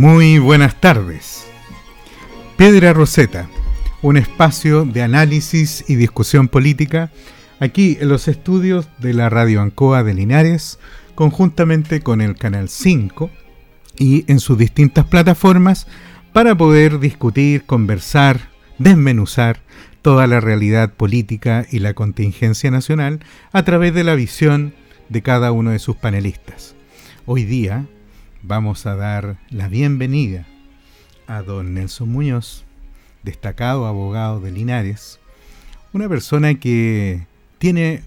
Muy buenas tardes. Piedra Roseta, un espacio de análisis y discusión política aquí en los estudios de la Radio Ancoa de Linares, conjuntamente con el Canal 5 y en sus distintas plataformas para poder discutir, conversar, desmenuzar toda la realidad política y la contingencia nacional a través de la visión de cada uno de sus panelistas. Hoy día vamos a dar la bienvenida a don Nelson Muñoz, destacado abogado de Linares, una persona que tiene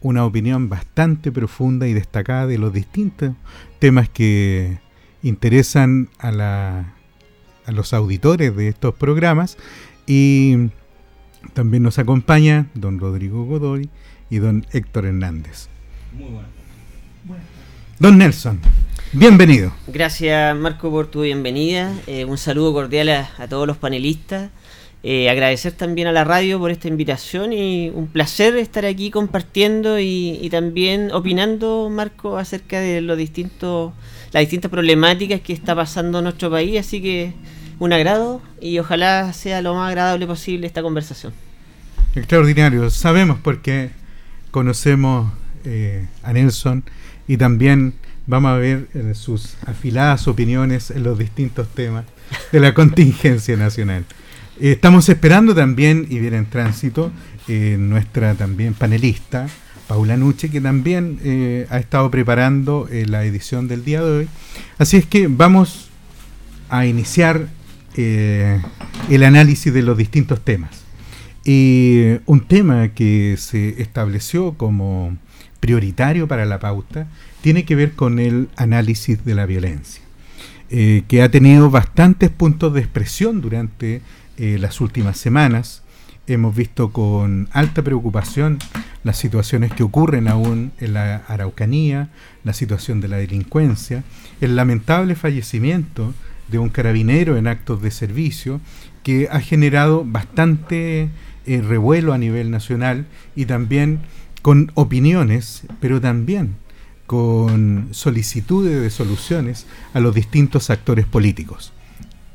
una opinión bastante profunda y destacada de los distintos temas que interesan a, la, a los auditores de estos programas y también nos acompaña don Rodrigo Godoy y don Héctor Hernández. Muy bueno. Don Nelson, Bienvenido. Gracias Marco por tu bienvenida. Eh, un saludo cordial a, todos los panelistas. Eh, agradecer también a la radio por esta invitación y un placer estar aquí compartiendo y, también opinando, Marco, acerca de los distintos, las distintas problemáticas que está pasando en nuestro país. Así que un agrado y ojalá sea lo más agradable posible esta conversación. Extraordinario. Sabemos porque conocemos eh, a Nelson y también vamos a ver eh, sus afiladas opiniones en los distintos temas de la contingencia nacional. Eh, estamos esperando también, y viene en tránsito, eh, nuestra también panelista, Paula Nuche, que también ha estado preparando la edición del día de hoy. Así es que vamos a iniciar el análisis de los distintos temas. Un tema que se estableció como prioritario para la pauta tiene que ver con el análisis de la violencia, eh, que ha tenido bastantes puntos de expresión durante eh, las últimas semanas. Hemos visto con alta preocupación las situaciones que ocurren aún en la Araucanía, la situación de la delincuencia, el lamentable fallecimiento de un carabinero en actos de servicio que ha generado bastante eh, revuelo a nivel nacional y también con opiniones, pero también con solicitudes de soluciones a los distintos actores políticos.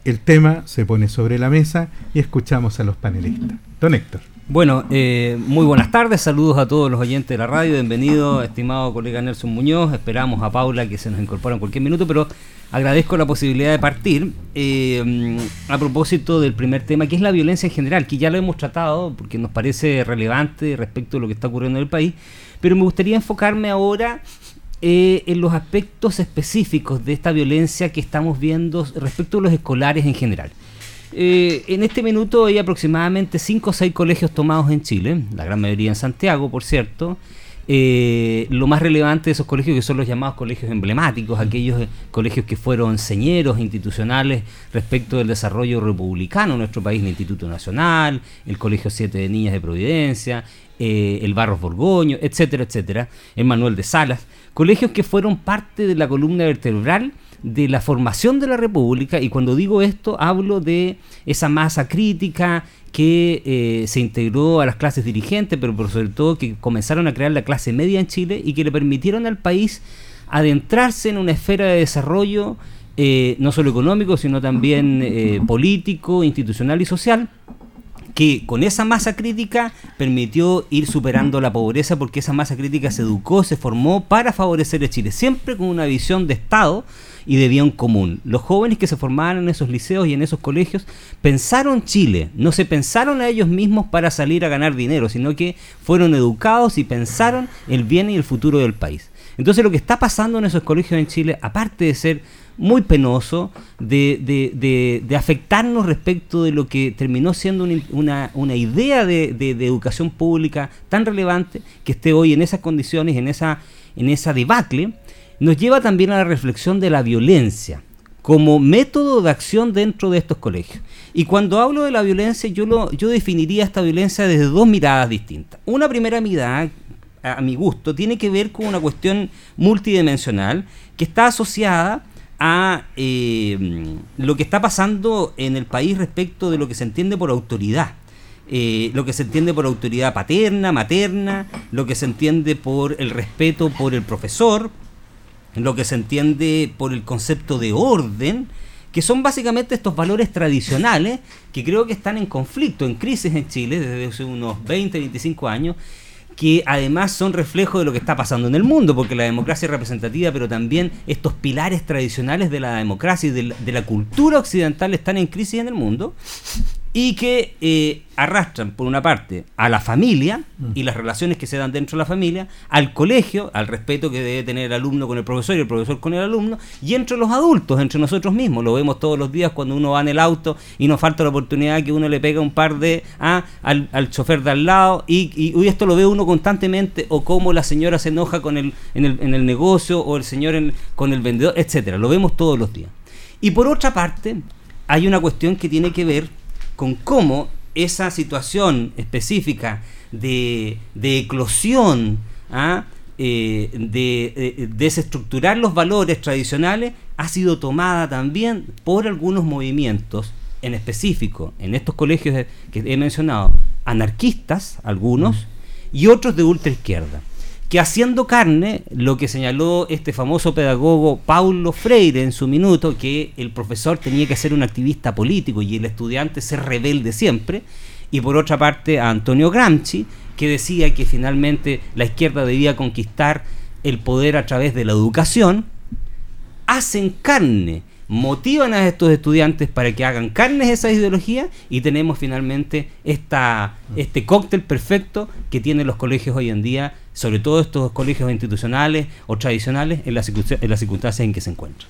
El tema se pone sobre la mesa y escuchamos a los panelistas. Don Héctor. Bueno, eh, muy buenas tardes, saludos a todos los oyentes de la radio, bienvenido estimado colega Nelson Muñoz, esperamos a Paula que se nos incorpora en cualquier minuto, pero agradezco la posibilidad de partir eh, a propósito del primer tema, que es la violencia en general, que ya lo hemos tratado porque nos parece relevante respecto a lo que está ocurriendo en el país, pero me gustaría enfocarme ahora eh, en los aspectos específicos de esta violencia que estamos viendo respecto a los escolares en general. Eh, en este minuto hay aproximadamente 5 o 6 colegios tomados en Chile, la gran mayoría en Santiago, por cierto. Eh, lo más relevante de esos colegios que son los llamados colegios emblemáticos, aquellos colegios que fueron señeros institucionales respecto del desarrollo republicano en nuestro país, el Instituto Nacional, el Colegio 7 de Niñas de Providencia, el Barros Borgoño, etcétera, etcétera, el Manuel de Salas colegios que fueron parte de la columna vertebral de la formación de la República y cuando digo esto hablo de esa masa crítica que eh, se integró a las clases dirigentes, pero por sobre todo que comenzaron a crear la clase media en Chile y que le permitieron al país adentrarse en una esfera de desarrollo eh, no solo económico, sino también eh, político, institucional y social, que con esa masa crítica permitió ir superando la pobreza porque esa masa crítica se educó, se formó para favorecer a Chile, siempre con una visión de Estado y de bien común. Los jóvenes que se formaban en esos liceos y en esos colegios pensaron Chile, no se pensaron a ellos mismos para salir a ganar dinero, sino que fueron educados y pensaron el bien y el futuro del país. Entonces lo que está pasando en esos colegios en Chile, aparte de ser muy penoso, de, afectarnos respecto de lo que terminó siendo una, idea de, educación pública tan relevante, que esté hoy en esas condiciones, en esa, en esa debacle, nos lleva también a la reflexión de la violencia como método de acción dentro de estos colegios. Y cuando hablo de la violencia, yo, lo, yo definiría esta violencia desde dos miradas distintas. Una primera mirada, a mi gusto, tiene que ver con una cuestión multidimensional que está asociada a eh, lo que está pasando en el país respecto de lo que se entiende por autoridad. Eh, lo que se entiende por autoridad paterna, materna, lo que se entiende por el respeto por el profesor, lo que se entiende por el concepto de orden, que son básicamente estos valores tradicionales que creo que están en conflicto, en crisis en Chile desde hace unos 20, 25 años, que además son reflejo de lo que está pasando en el mundo, porque la democracia es representativa, pero también estos pilares tradicionales de la democracia y de la cultura occidental están en crisis en el mundo y que eh, arrastran, por una parte, a la familia y las relaciones que se dan dentro de la familia, al colegio, al respeto que debe tener el alumno con el profesor y el profesor con el alumno, y entre los adultos, entre nosotros mismos. Lo vemos todos los días cuando uno va en el auto y nos falta la oportunidad que uno le pega un par de ah, al, chofer de al lado, y, y, esto lo ve uno constantemente, o cómo la señora se enoja con el, en, el, en el negocio, o el señor con el vendedor, etcétera. Lo vemos todos los días. Y por otra parte, hay una cuestión que tiene que ver con cómo esa situación específica de, eclosión, ¿ah? eh, de eh, desestructurar los valores tradicionales, ha sido tomada también por algunos movimientos, en específico, en estos colegios que he mencionado, anarquistas, algunos, y otros de ultraizquierda que haciendo carne lo que señaló este famoso pedagogo Paulo Freire en su minuto, que el profesor tenía que ser un activista político y el estudiante ser rebelde siempre, y por otra parte a Antonio Gramsci, que decía que finalmente la izquierda debía conquistar el poder a través de la educación, hacen carne motivan a estos estudiantes para que hagan carnes esa ideología y tenemos finalmente esta, este cóctel perfecto que tienen los colegios hoy en día, sobre todo estos colegios institucionales o tradicionales en las, en circunstancias en que se encuentran.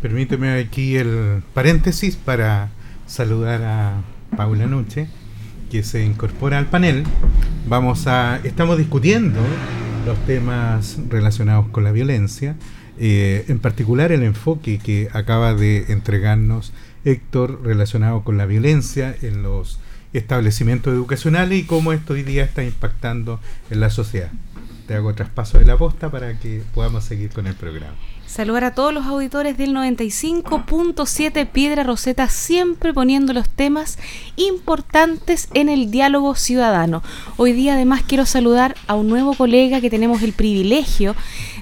Permíteme aquí el paréntesis para saludar a Paula Nuche, que se incorpora al panel. Vamos a, estamos discutiendo los temas relacionados con la violencia eh, en particular el enfoque que acaba de entregarnos Héctor relacionado con la violencia en los establecimientos educacionales y cómo esto hoy día está impactando en la sociedad. Te hago traspaso de la posta para que podamos seguir con el programa. Saludar a todos los auditores del 95.7 Piedra Roseta, siempre poniendo los temas importantes en el diálogo ciudadano. Hoy día además quiero saludar a un nuevo colega que tenemos el privilegio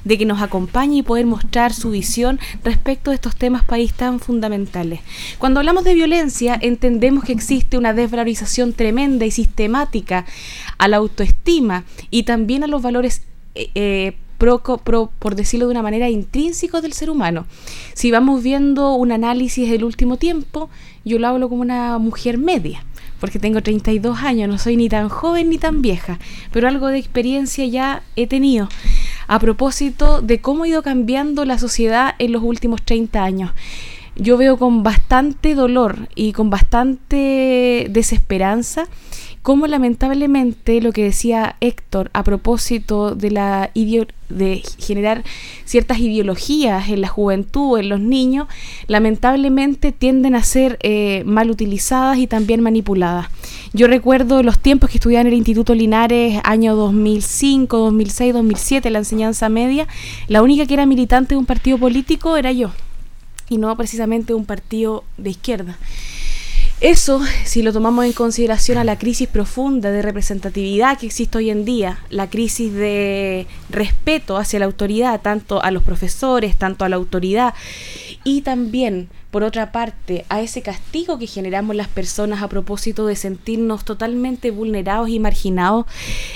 de que nos acompañe y poder mostrar su visión respecto de estos temas país tan fundamentales. Cuando hablamos de violencia, entendemos que existe una desvalorización tremenda y sistemática a la autoestima y también a los valores eh, eh por decirlo de una manera, intrínseco del ser humano. Si vamos viendo un análisis del último tiempo, yo lo hablo como una mujer media, porque tengo 32 años, no soy ni tan joven ni tan vieja, pero algo de experiencia ya he tenido a propósito de cómo ha ido cambiando la sociedad en los últimos 30 años. Yo veo con bastante dolor y con bastante desesperanza cómo lamentablemente lo que decía Héctor a propósito de la de generar ciertas ideologías en la juventud, en los niños, lamentablemente tienden a ser eh, mal utilizadas y también manipuladas. Yo recuerdo los tiempos que estudiaba en el Instituto Linares, año 2005, 2006, 2007, la enseñanza media, la única que era militante de un partido político era yo, y no precisamente un partido de izquierda. Eso, si lo tomamos en consideración a la crisis profunda de representatividad que existe hoy en día, la crisis de respeto hacia la autoridad, tanto a los profesores, tanto a la autoridad, y también, por otra parte, a ese castigo que generamos las personas a propósito de sentirnos totalmente vulnerados y marginados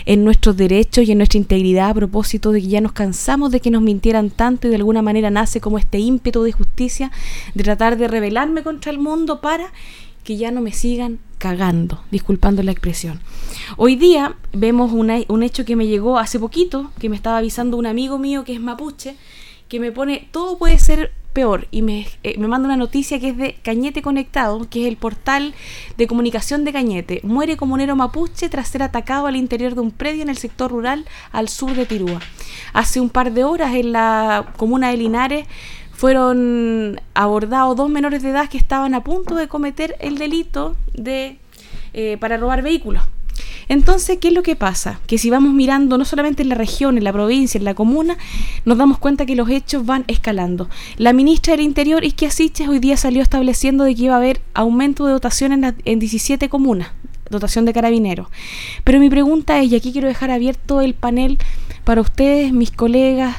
en nuestros derechos y en nuestra integridad a propósito de que ya nos cansamos de que nos mintieran tanto y de alguna manera nace como este ímpetu de justicia de tratar de rebelarme contra el mundo para que ya no me sigan cagando, disculpando la expresión. Hoy día vemos un hecho que me llegó hace poquito, que me estaba avisando un amigo mío que es mapuche, que me pone, todo puede ser peor, y me, eh, me manda una noticia que es de Cañete Conectado, que es el portal de comunicación de Cañete. Muere comunero mapuche tras ser atacado al interior de un predio en el sector rural al sur de Tirúa. Hace un par de horas en la comuna de Linares fueron abordados dos menores de edad que estaban a punto de cometer el delito de eh, para robar vehículos. Entonces, ¿qué es lo que pasa? Que si vamos mirando no solamente en la región, en la provincia, en la comuna, nos damos cuenta que los hechos van escalando. La ministra del Interior, Isquia Siches, hoy día salió estableciendo de que iba a haber aumento de dotación en, en 17 comunas, dotación de carabineros. Pero mi pregunta es, y aquí quiero dejar abierto el panel para ustedes, mis colegas,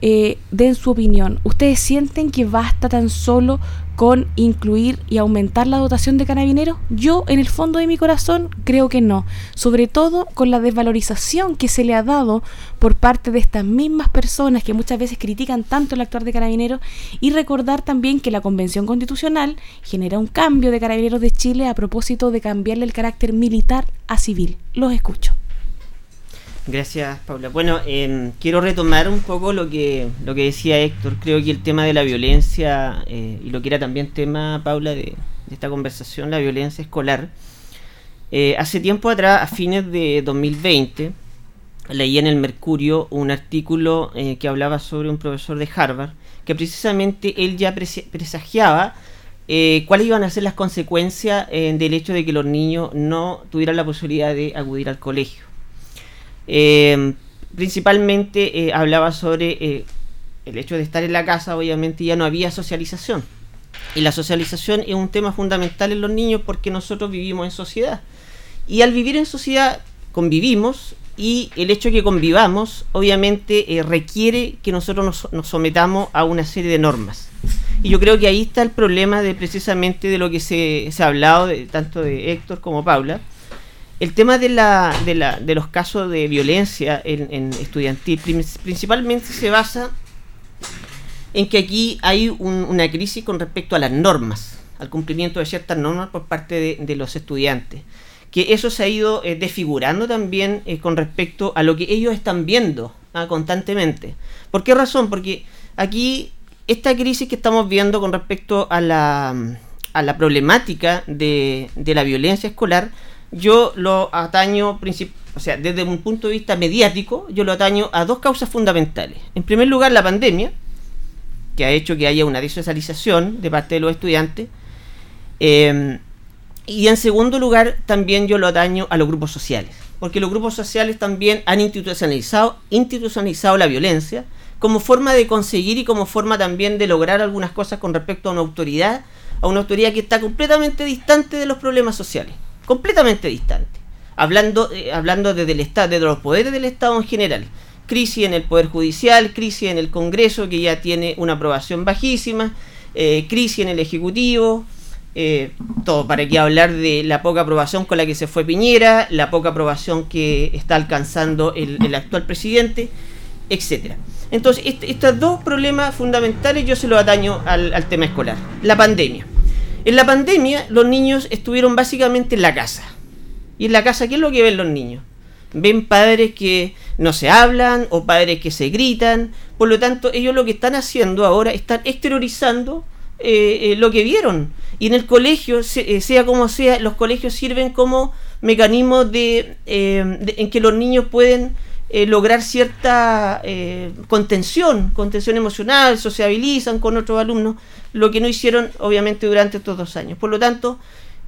eh, den su opinión. ¿Ustedes sienten que basta tan solo con incluir y aumentar la dotación de carabineros? Yo, en el fondo de mi corazón, creo que no. Sobre todo con la desvalorización que se le ha dado por parte de estas mismas personas que muchas veces critican tanto el actuar de carabineros y recordar también que la Convención Constitucional genera un cambio de carabineros de Chile a propósito de cambiarle el carácter militar a civil. Los escucho. Gracias, Paula. Bueno, em, quiero retomar un poco lo que, lo que decía Héctor. Creo que el tema de la violencia, eh, y lo que era también tema, Paula, de, esta conversación, la violencia escolar. Eh, hace tiempo atrás, a fines de 2020, leí en el Mercurio un artículo eh, que hablaba sobre un profesor de Harvard, que precisamente él ya presagiaba cuáles iban a ser las consecuencias del hecho de que los niños no tuvieran la posibilidad de acudir al colegio. Eh, principalmente eh, hablaba sobre eh, el hecho de estar en la casa, obviamente ya no había socialización. Y la socialización es un tema fundamental en los niños porque nosotros vivimos en sociedad. Y al vivir en sociedad convivimos y el hecho de que convivamos obviamente requiere que nosotros nos, sometamos a una serie de normas. Y yo creo que ahí está el problema de precisamente de lo que se, se ha hablado de, tanto de Héctor como Paula, el tema de, la, de, la, de los casos de violencia en, estudiantil principalmente se basa en que aquí hay una crisis con respecto a las normas, al cumplimiento de ciertas normas por parte de, los estudiantes. Que eso se ha ido eh, desfigurando también eh, con respecto a lo que ellos están viendo ah, constantemente. ¿Por qué razón? Porque aquí esta crisis que estamos viendo con respecto a la, a la problemática de, de la violencia escolar yo lo ataño, o sea, desde un punto de vista mediático, yo lo ataño a dos causas fundamentales. En primer lugar, la pandemia, que ha hecho que haya una desocialización de parte de los estudiantes. Em, y en segundo lugar, también yo lo ataño a los grupos sociales, porque los grupos sociales también han institucionalizado, institucionalizado la violencia como forma de conseguir y como forma también de lograr algunas cosas con respecto a una autoridad, a una autoridad que está completamente distante de los problemas sociales completamente distante. Hablando, eh, hablando desde el Estado, de los poderes del Estado en general. Crisis en el Poder Judicial, crisis en el Congreso, que ya tiene una aprobación bajísima, eh, crisis en el Ejecutivo, eh, todo para que hablar de la poca aprobación con la que se fue Piñera, la poca aprobación que está alcanzando el, actual presidente, etcétera. Entonces, estos dos problemas fundamentales yo se los ataño al tema escolar. La pandemia. En la pandemia los niños estuvieron básicamente en la casa. ¿Y en la casa qué es lo que ven los niños? Ven padres que no se hablan o padres que se gritan. Por lo tanto, ellos lo que están haciendo ahora están exteriorizando eh, eh, lo que vieron. Y en el colegio, eh, sea como sea, los colegios sirven como mecanismo de, en que los niños pueden lograr cierta contención, contención emocional, sociabilizan con otros alumnos lo que no hicieron obviamente durante estos dos años. Por lo tanto,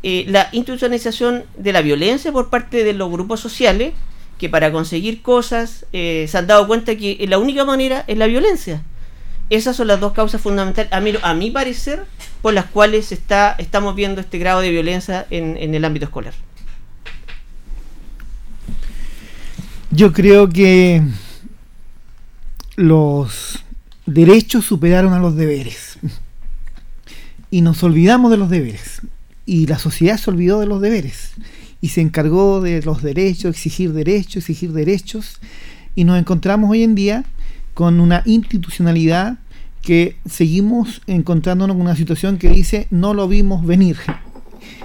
eh, la institucionalización de la violencia por parte de los grupos sociales, que para conseguir cosas eh, se han dado cuenta que la única manera es la violencia. Esas son las dos causas fundamentales, a mi, a mi parecer, por las cuales está, estamos viendo este grado de violencia en, en el ámbito escolar. Yo creo que los derechos superaron a los deberes y nos olvidamos de los deberes. Y la sociedad se olvidó de los deberes y se encargó de los derechos, exigir derechos, exigir derechos. Y nos encontramos hoy en día con una institucionalidad que seguimos encontrándonos con una situación que dice no lo vimos venir.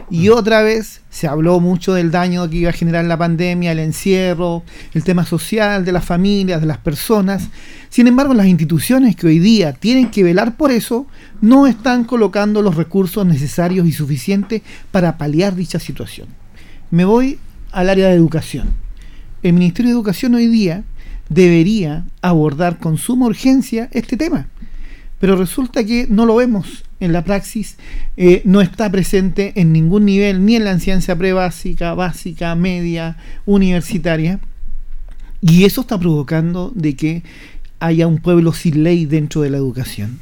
Y otra vez se habló mucho del daño que iba a generar la pandemia, el encierro, el tema social de las familias, de las personas. Sin embargo, las instituciones que hoy día tienen que velar por eso no están colocando los recursos necesarios y suficientes para paliar dicha situación. Me voy al área de educación. El Ministerio de Educación hoy día debería abordar con suma urgencia este tema. Pero resulta que no lo vemos en la praxis, eh, no está presente en ningún nivel, ni en la ciencia prebásica, básica, media, universitaria. Y eso está provocando de que haya un pueblo sin ley dentro de la educación.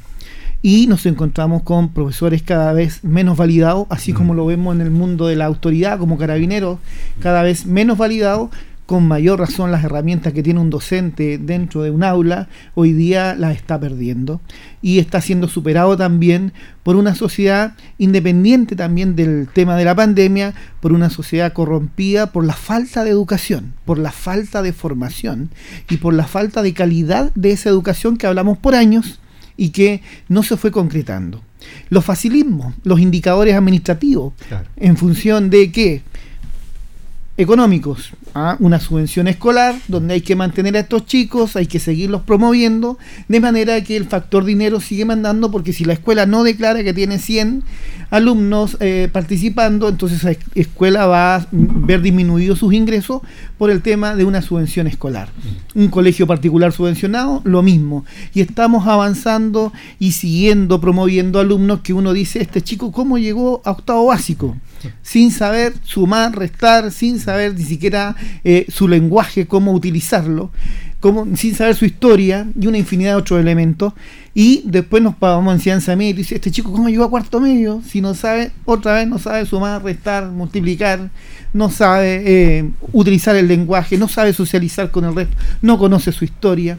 Y nos encontramos con profesores cada vez menos validados, así como mm. lo vemos en el mundo de la autoridad, como carabineros, cada vez menos validados, con mayor razón las herramientas que tiene un docente dentro de un aula, hoy día las está perdiendo. Y está siendo superado también por una sociedad independiente también del tema de la pandemia, por una sociedad corrompida por la falta de educación, por la falta de formación y por la falta de calidad de esa educación que hablamos por años y que no se fue concretando. Los facilismos, los indicadores administrativos, en función de que económicos, ¿ah? una subvención escolar donde hay que mantener a estos chicos, hay que seguirlos promoviendo, de manera que el factor dinero sigue mandando, porque si la escuela no declara que tiene 100 alumnos eh, participando, entonces la escuela va a ver disminuidos sus ingresos por el tema de una subvención escolar. Un colegio particular subvencionado, lo mismo. Y estamos avanzando y siguiendo promoviendo alumnos que uno dice, este chico, ¿cómo llegó a octavo básico? Sin saber sumar, restar, sin saber ni siquiera eh, su lenguaje, cómo utilizarlo, sin saber su historia y una infinidad de otros elementos. Y después nos pagamos en ciencia media y dice, este chico, ¿cómo llegó a cuarto medio? Si no sabe, otra vez no sabe sumar, restar, multiplicar, no sabe eh, utilizar el lenguaje, no sabe socializar con el resto, no conoce su historia.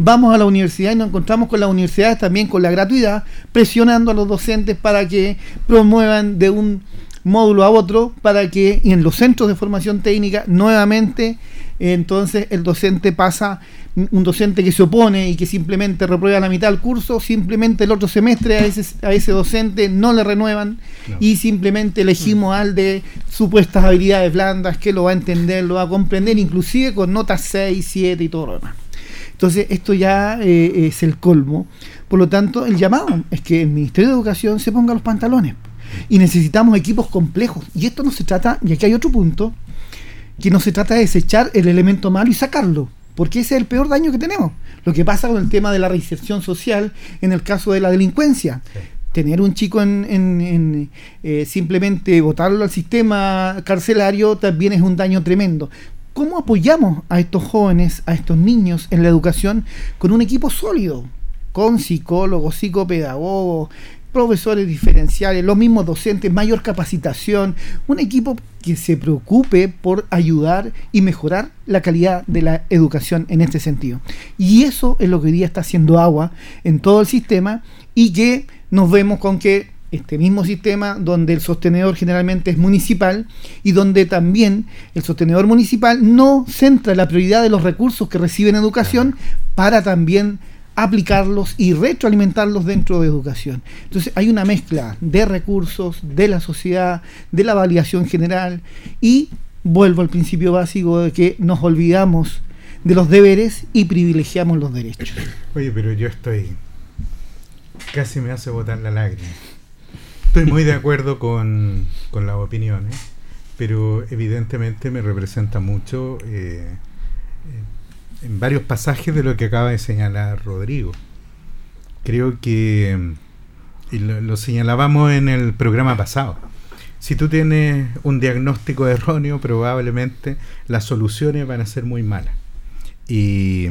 Vamos a la universidad y nos encontramos con las universidades también con la gratuidad, presionando a los docentes para que promuevan de un módulo a otro para que en los centros de formación técnica nuevamente entonces el docente pasa, un docente que se opone y que simplemente reprueba la mitad del curso, simplemente el otro semestre a ese, a ese docente no le renuevan y simplemente elegimos al de supuestas habilidades blandas que lo va a entender, lo va a comprender, inclusive con notas 6, 7 y todo lo demás. Entonces esto ya eh, es el colmo. Por lo tanto, el llamado es que el Ministerio de Educación se ponga los pantalones y necesitamos equipos complejos. Y esto no se trata, y aquí hay otro punto, que no se trata de desechar el elemento malo y sacarlo, porque ese es el peor daño que tenemos. Lo que pasa con el tema de la reinserción social en el caso de la delincuencia. Tener un chico en, eh, simplemente votarlo al sistema carcelario también es un daño tremendo. ¿Cómo apoyamos a estos jóvenes, a estos niños en la educación con un equipo sólido? Con psicólogos, psicopedagogos, profesores diferenciales, los mismos docentes, mayor capacitación, un equipo que se preocupe por ayudar y mejorar la calidad de la educación en este sentido. Y eso es lo que hoy día está haciendo agua en todo el sistema y que nos vemos con que este mismo sistema donde el sostenedor generalmente es municipal y donde también el sostenedor municipal no centra la prioridad de los recursos que reciben educación para también aplicarlos y retroalimentarlos dentro de educación. Entonces hay una mezcla de recursos, de la sociedad, de la validación general y vuelvo al principio básico de que nos olvidamos de los deberes y privilegiamos los derechos. Oye, pero yo estoy... casi me hace botar la lágrima. Estoy muy de acuerdo con, con las opiniones, pero evidentemente me representa mucho eh, en varios pasajes de lo que acaba de señalar Rodrigo. Creo que, y lo, señalábamos en el programa pasado, si tú tienes un diagnóstico erróneo, probablemente las soluciones van a ser muy malas. Y,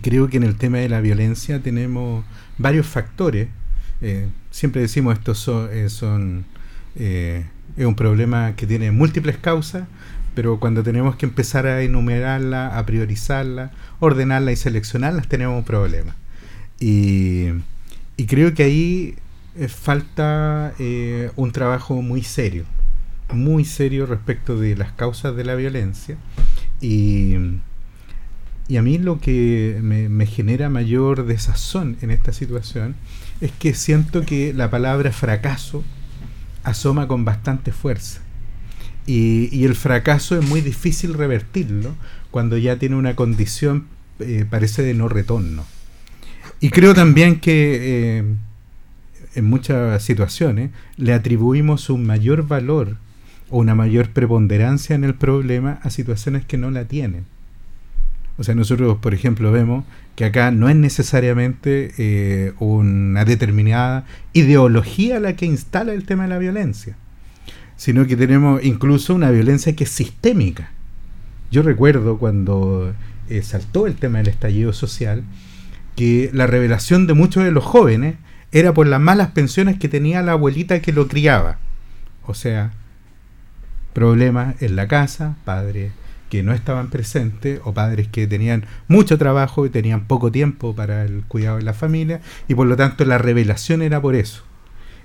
creo que en el tema de la violencia tenemos varios factores. Eh, siempre decimos esto son, eh, eh, es un problema que tiene múltiples causas, pero cuando tenemos que empezar a enumerarla, a priorizarla, ordenarla y seleccionarlas, tenemos problemas. Y, y creo que ahí eh, falta eh, un trabajo muy serio, muy serio respecto de las causas de la violencia. Y, y a mí lo que me, me genera mayor desazón en esta situación es que siento que la palabra fracaso asoma con bastante fuerza. Y, el fracaso es muy difícil revertirlo cuando ya tiene una condición, eh, parece de no retorno. Y creo también que eh, en muchas situaciones le atribuimos un mayor valor o una mayor preponderancia en el problema a situaciones que no la tienen. O sea, nosotros, por ejemplo, vemos que acá no es necesariamente eh, una determinada ideología la que instala el tema de la violencia, sino que tenemos incluso una violencia que es sistémica. Yo recuerdo cuando eh, saltó el tema del estallido social, que la revelación de muchos de los jóvenes era por las malas pensiones que tenía la abuelita que lo criaba. O sea, problemas en la casa, padres que no estaban presentes o padres que tenían mucho trabajo y tenían poco tiempo para el cuidado de la familia y por lo tanto la revelación era por eso.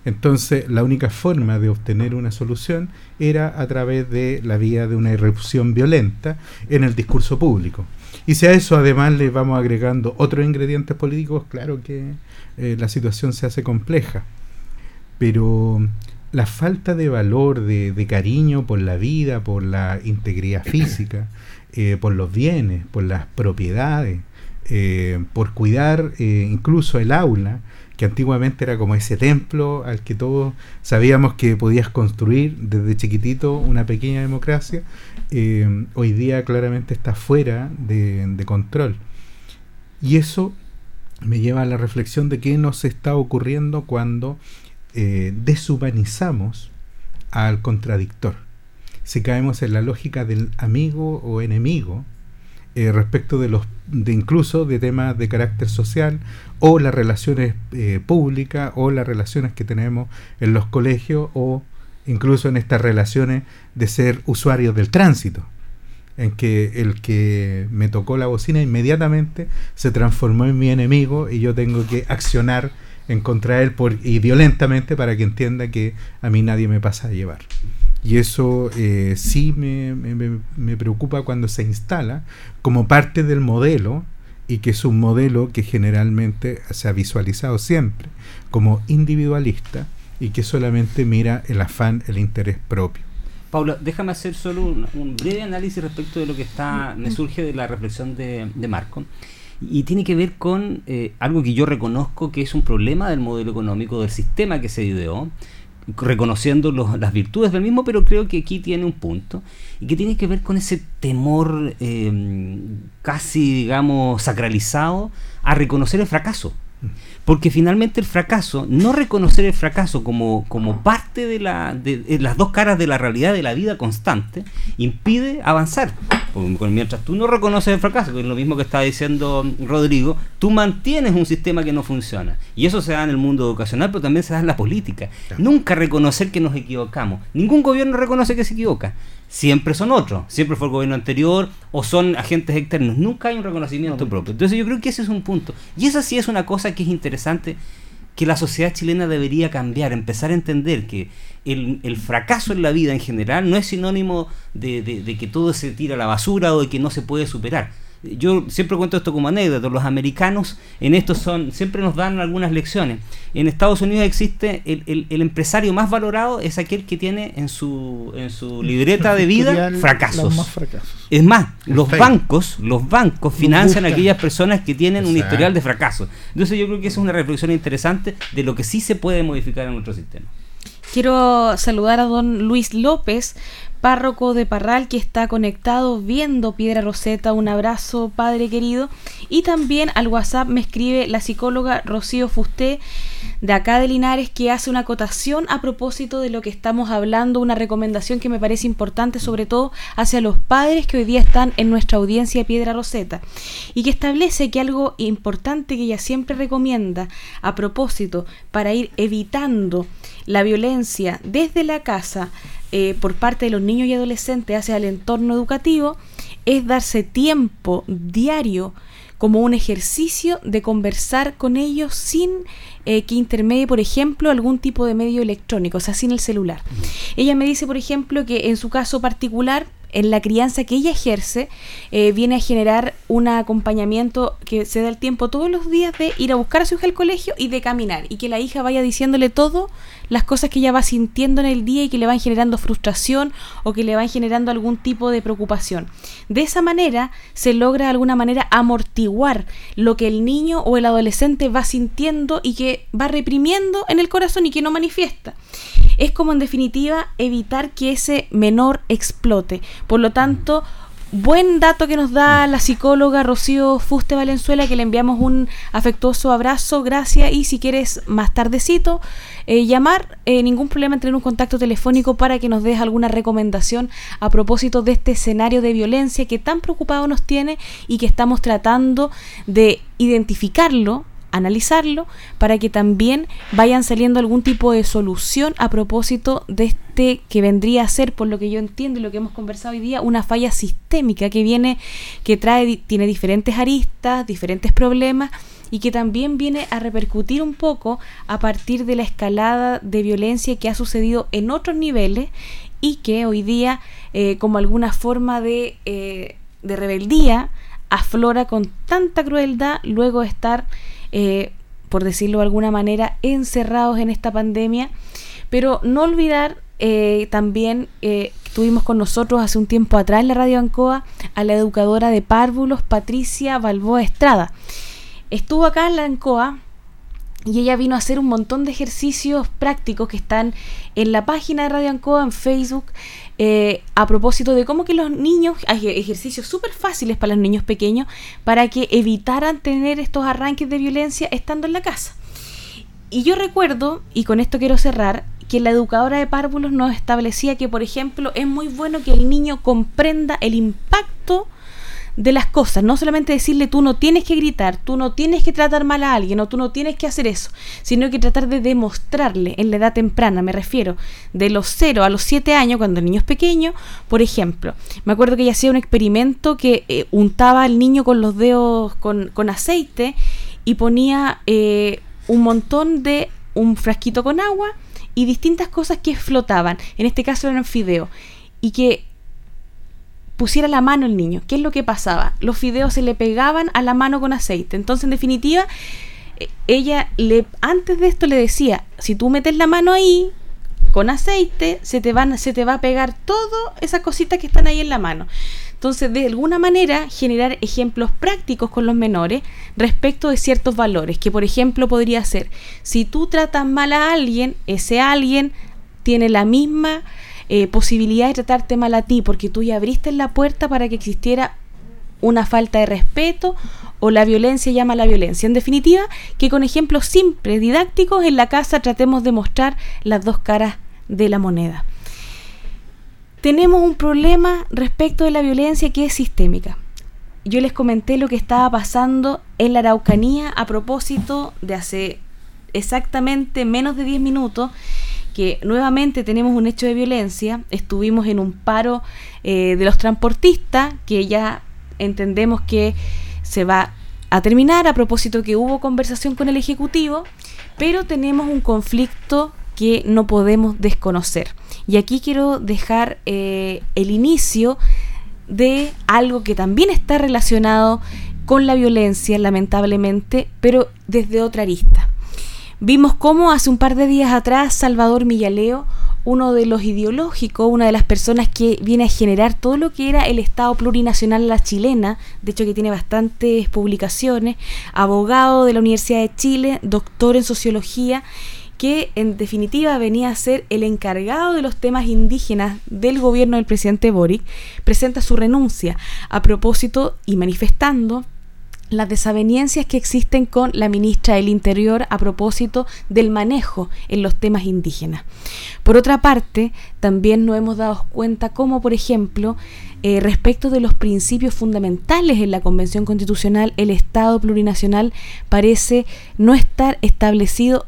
Entonces la única forma de obtener una solución era a través de la vía de una irrupción violenta en el discurso público. Y si a eso además le vamos agregando otros ingredientes políticos, claro que eh, la situación se hace compleja. Pero la falta de valor, de, cariño por la vida, por la integridad física, eh, por los bienes, por las propiedades, eh, por cuidar incluso el aula, que antiguamente era como ese templo al que todos sabíamos que podías construir desde chiquitito una pequeña democracia, hoy día claramente está fuera de, de control. Y eso me lleva a la reflexión de qué nos está ocurriendo cuando eh, deshumanizamos al contradictor. Si caemos en la lógica del amigo o enemigo, eh, respecto de los de incluso de temas de carácter social o las relaciones eh, públicas o las relaciones que tenemos en los colegios o incluso en estas relaciones de ser usuarios del tránsito en que el que me tocó la bocina inmediatamente se transformó en mi enemigo y yo tengo que accionar en contra de él por, y violentamente para que entienda que a mí nadie me pasa a llevar. Y eso eh, sí me, me, preocupa cuando se instala como parte del modelo y que es un modelo que generalmente se ha visualizado siempre como individualista y que solamente mira el afán, el interés propio. Paula, déjame hacer solo un, breve análisis respecto de lo que está me surge de la reflexión de, de Marco y tiene que ver con eh, algo que yo reconozco que es un problema del modelo económico, del sistema que se ideó, reconociendo las virtudes del mismo, pero creo que aquí tiene un punto, y que tiene que ver con ese temor eh, casi, digamos, sacralizado a reconocer el fracaso. Porque finalmente el fracaso, no reconocer el fracaso como, como parte de, la, de, las dos caras de la realidad de la vida constante, impide avanzar. Mientras tú no reconoces el fracaso, que es lo mismo que está diciendo Rodrigo, tú mantienes un sistema que no funciona. Y eso se da en el mundo educacional, pero también se da en la política. Nunca reconocer que nos equivocamos. Ningún gobierno reconoce que se equivoca siempre son otros, siempre fue el gobierno anterior o son agentes externos, nunca hay un reconocimiento propio. Entonces yo creo que ese es un punto. Y esa sí es una cosa que es interesante que la sociedad chilena debería cambiar, empezar a entender que el, fracaso en la vida en general no es sinónimo de, de que todo se tira a la basura o de que no se puede superar yo siempre cuento esto como anécdota, los americanos en esto son, siempre nos dan algunas lecciones. En Estados Unidos existe el, el, empresario más valorado es aquel que tiene en su, en su libreta de vida fracasos. Es más, los bancos, los bancos financian a aquellas personas que tienen un historial de fracaso. Entonces yo creo que esa es una reflexión interesante de lo que sí se puede modificar en nuestro sistema. Quiero saludar a don Luis López, párroco de Parral que está conectado viendo Piedra Roseta. Un abrazo, padre querido. Y también al WhatsApp me escribe la psicóloga Rocío Fusté de acá de Linares que hace una acotación a propósito de lo que estamos hablando, una recomendación que me parece importante sobre todo hacia los padres que hoy día están en nuestra audiencia Piedra Roseta y que establece que algo importante que ella siempre recomienda a propósito para ir evitando la violencia desde la casa eh, por parte de los niños y adolescentes hacia el entorno educativo es darse tiempo diario como un ejercicio de conversar con ellos sin eh, que intermedie, por ejemplo, algún tipo de medio electrónico, o sea, sin el celular. Ella me dice, por ejemplo, que en su caso particular, en la crianza que ella ejerce, eh, viene a generar un acompañamiento que se da el tiempo todos los días de ir a buscar a su hija al colegio y de caminar, y que la hija vaya diciéndole todo las cosas que ella va sintiendo en el día y que le van generando frustración o que le van generando algún tipo de preocupación. De esa manera se logra de alguna manera amortiguar lo que el niño o el adolescente va sintiendo y que va reprimiendo en el corazón y que no manifiesta. Es como en definitiva evitar que ese menor explote. Por lo tanto, buen dato que nos da la psicóloga Rocío Fuste Valenzuela, que le enviamos un afectuoso abrazo, gracias, y si quieres más tardecito eh, llamar, eh, ningún problema en tener un contacto telefónico para que nos des alguna recomendación a propósito de este escenario de violencia que tan preocupado nos tiene y que estamos tratando de identificarlo analizarlo para que también vayan saliendo algún tipo de solución a propósito de este que vendría a ser, por lo que yo entiendo y lo que hemos conversado hoy día, una falla sistémica que viene, que trae, tiene diferentes aristas, diferentes problemas y que también viene a repercutir un poco a partir de la escalada de violencia que ha sucedido en otros niveles y que hoy día eh, como alguna forma de, eh, de rebeldía aflora con tanta crueldad luego de estar eh, por decirlo de alguna manera, encerrados en esta pandemia. Pero no olvidar eh, también, eh, tuvimos con nosotros hace un tiempo atrás en la Radio Ancoa a la educadora de párvulos, Patricia Balboa Estrada. Estuvo acá en la Ancoa y ella vino a hacer un montón de ejercicios prácticos que están en la página de Radio Ancoa, en Facebook, eh, a propósito de cómo que los niños, ejercicios súper fáciles para los niños pequeños, para que evitaran tener estos arranques de violencia estando en la casa. Y yo recuerdo, y con esto quiero cerrar, que la educadora de párvulos nos establecía que, por ejemplo, es muy bueno que el niño comprenda el impacto de las cosas, no solamente decirle tú no tienes que gritar, tú no tienes que tratar mal a alguien o tú no tienes que hacer eso, sino que tratar de demostrarle en la edad temprana, me refiero, de los 0 a los 7 años, cuando el niño es pequeño, por ejemplo, me acuerdo que ella hacía un experimento que eh, untaba al niño con los dedos con, aceite y ponía eh, un montón de un frasquito con agua y distintas cosas que flotaban, en este caso eran fideos, y que pusiera la mano el niño. ¿Qué es lo que pasaba? Los fideos se le pegaban a la mano con aceite. Entonces, en definitiva, eh, ella le antes de esto le decía, si tú metes la mano ahí con aceite, se te van se te va a pegar todo esas cositas que están ahí en la mano. Entonces, de alguna manera, generar ejemplos prácticos con los menores respecto de ciertos valores, que por ejemplo podría ser, si tú tratas mal a alguien, ese alguien tiene la misma eh, posibilidad de tratarte mal a ti, porque tú ya abriste la puerta para que existiera una falta de respeto o la violencia llama a la violencia. En definitiva, que con ejemplos simples, didácticos, en la casa tratemos de mostrar las dos caras de la moneda. Tenemos un problema respecto de la violencia que es sistémica. Yo les comenté lo que estaba pasando en la Araucanía a propósito de hace exactamente menos de 10 minutos que nuevamente tenemos un hecho de violencia. Estuvimos en un paro eh, de los transportistas, que ya entendemos que se va a terminar a propósito que hubo conversación con el Ejecutivo, pero tenemos un conflicto que no podemos desconocer. Y aquí quiero dejar eh, el inicio de algo que también está relacionado con la violencia, lamentablemente, pero desde otra arista. Vimos cómo hace un par de días atrás Salvador Millaleo, uno de los ideológicos, una de las personas que viene a generar todo lo que era el Estado plurinacional la chilena, de hecho que tiene bastantes publicaciones, abogado de la Universidad de Chile, doctor en sociología, que en definitiva venía a ser el encargado de los temas indígenas del gobierno del presidente Boric, presenta su renuncia a propósito y manifestando las desavenencias que existen con la ministra del Interior a propósito del manejo en los temas indígenas. Por otra parte, también nos hemos dado cuenta cómo, por ejemplo, eh, respecto de los principios fundamentales en la Convención Constitucional, el Estado plurinacional parece no estar establecido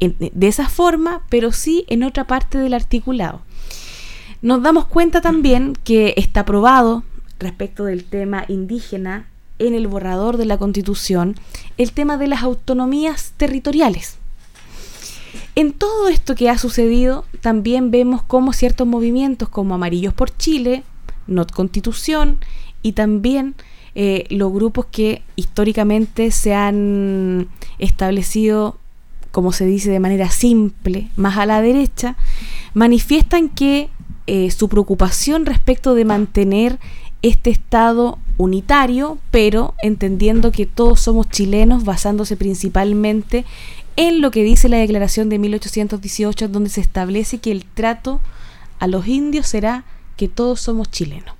de esa forma, pero sí en otra parte del articulado. Nos damos cuenta también que está aprobado respecto del tema indígena en el borrador de la Constitución el tema de las autonomías territoriales. En todo esto que ha sucedido, también vemos cómo ciertos movimientos como Amarillos por Chile, Not Constitución y también eh, los grupos que históricamente se han establecido como se dice de manera simple, más a la derecha, manifiestan que eh, su preocupación respecto de mantener este Estado unitario, pero entendiendo que todos somos chilenos, basándose principalmente en lo que dice la Declaración de 1818, donde se establece que el trato a los indios será que todos somos chilenos.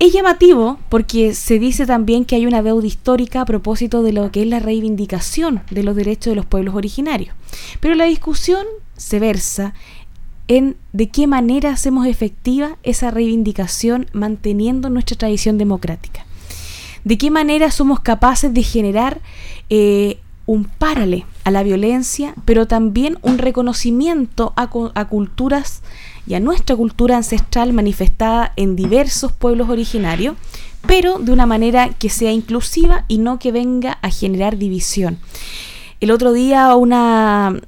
Es llamativo porque se dice también que hay una deuda histórica a propósito de lo que es la reivindicación de los derechos de los pueblos originarios. Pero la discusión se versa en de qué manera hacemos efectiva esa reivindicación manteniendo nuestra tradición democrática. De qué manera somos capaces de generar eh, un párale a la violencia, pero también un reconocimiento a, a culturas y a nuestra cultura ancestral manifestada en diversos pueblos originarios, pero de una manera que sea inclusiva y no que venga a generar división. El otro día una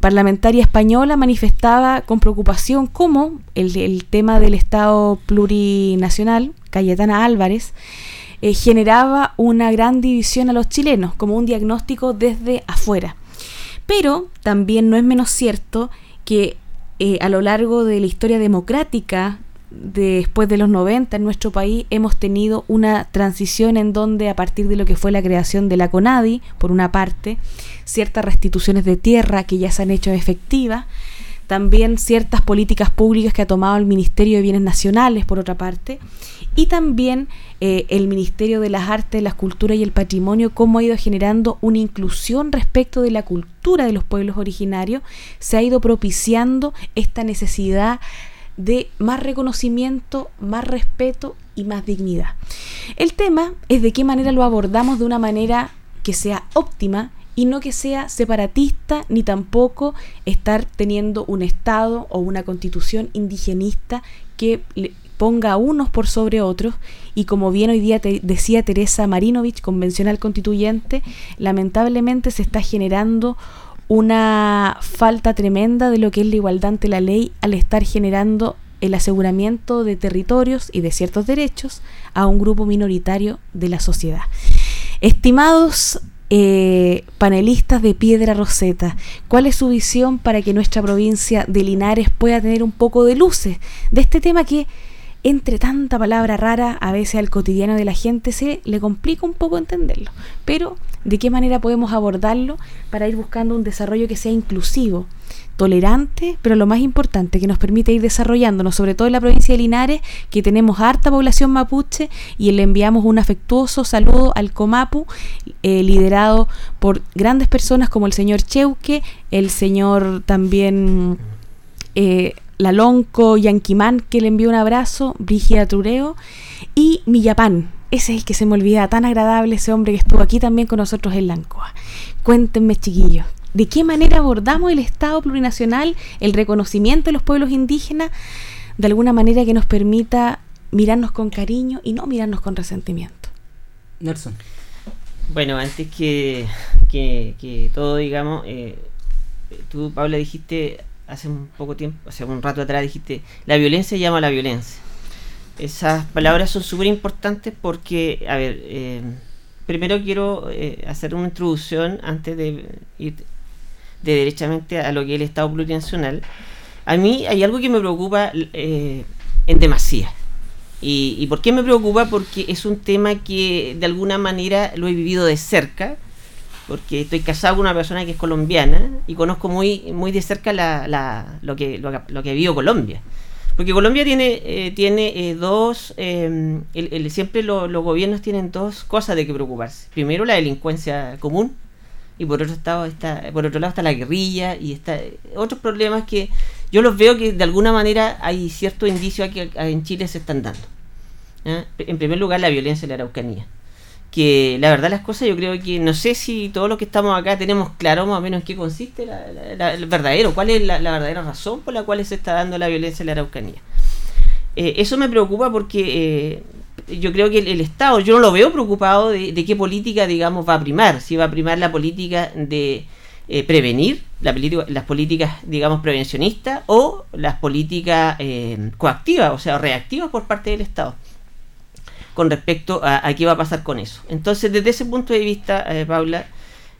parlamentaria española manifestaba con preocupación cómo el, tema del Estado plurinacional, Cayetana Álvarez, eh, generaba una gran división a los chilenos, como un diagnóstico desde afuera. Pero también no es menos cierto que eh, a lo largo de la historia democrática después de los 90 en nuestro país hemos tenido una transición en donde a partir de lo que fue la creación de la CONADI, por una parte, ciertas restituciones de tierra que ya se han hecho efectivas, también ciertas políticas públicas que ha tomado el Ministerio de Bienes Nacionales, por otra parte, y también eh, el Ministerio de las Artes, las Culturas y el Patrimonio, cómo ha ido generando una inclusión respecto de la cultura de los pueblos originarios, se ha ido propiciando esta necesidad de más reconocimiento, más respeto y más dignidad. El tema es de qué manera lo abordamos de una manera que sea óptima y no que sea separatista ni tampoco estar teniendo un Estado o una constitución indigenista que ponga a unos por sobre otros y como bien hoy día decía Teresa Marinovich, convencional constituyente, lamentablemente se está generando una falta tremenda de lo que es la igualdad ante la ley al estar generando el aseguramiento de territorios y de ciertos derechos a un grupo minoritario de la sociedad. Estimados eh, panelistas de Piedra Roseta, ¿cuál es su visión para que nuestra provincia de Linares pueda tener un poco de luces de este tema que entre tanta palabra rara, a veces al cotidiano de la gente se le complica un poco entenderlo. Pero, ¿de qué manera podemos abordarlo para ir buscando un desarrollo que sea inclusivo, tolerante, pero lo más importante, que nos permite ir desarrollándonos, sobre todo en la provincia de Linares, que tenemos harta población mapuche y le enviamos un afectuoso saludo al Comapu, eh, liderado por grandes personas como el señor Cheuque, el señor también... Eh, la Lonco Yanquimán, que le envió un abrazo, Brigia Tureo, y Millapán, ese es el que se me olvida, tan agradable ese hombre que estuvo aquí también con nosotros en Lancoa. Cuéntenme, chiquillos, ¿de qué manera abordamos el Estado plurinacional, el reconocimiento de los pueblos indígenas, de alguna manera que nos permita mirarnos con cariño y no mirarnos con resentimiento? Nelson. Bueno, antes que, que, todo, digamos, eh, tú, Paula, dijiste hace un poco tiempo, hace un rato atrás dijiste, la violencia llama a la violencia. Esas palabras son súper importantes porque, a ver, eh, primero quiero eh, hacer una introducción antes de ir de derechamente a lo que es el Estado plurinacional. A mí hay algo que me preocupa eh, en demasía. Y, ¿Y por qué me preocupa? Porque es un tema que de alguna manera lo he vivido de cerca porque estoy casado con una persona que es colombiana y conozco muy, muy de cerca lo, que, lo, que vivió Colombia. Porque Colombia tiene, eh, tiene eh, dos, em, siempre los gobiernos tienen dos cosas de que preocuparse. Primero la delincuencia común y por otro, estado está, por otro lado está la guerrilla y está, otros problemas que yo los veo que de alguna manera hay cierto indicio que en Chile se están dando. En primer lugar la violencia en la Araucanía que la verdad las cosas yo creo que no sé si todos los que estamos acá tenemos claro más o menos en qué consiste el verdadero, cuál es la, verdadera razón por la cual se está dando la violencia en la Araucanía. Eh, eso me preocupa porque eh, yo creo que el, Estado, yo no lo veo preocupado de, qué política, digamos, va a primar, si va a primar la política de eh, prevenir, la las políticas, digamos, prevencionistas o las políticas coactivas, o sea, reactivas por parte del Estado con respecto a, qué va a pasar con eso. Entonces, desde ese punto de vista, eh, Paula,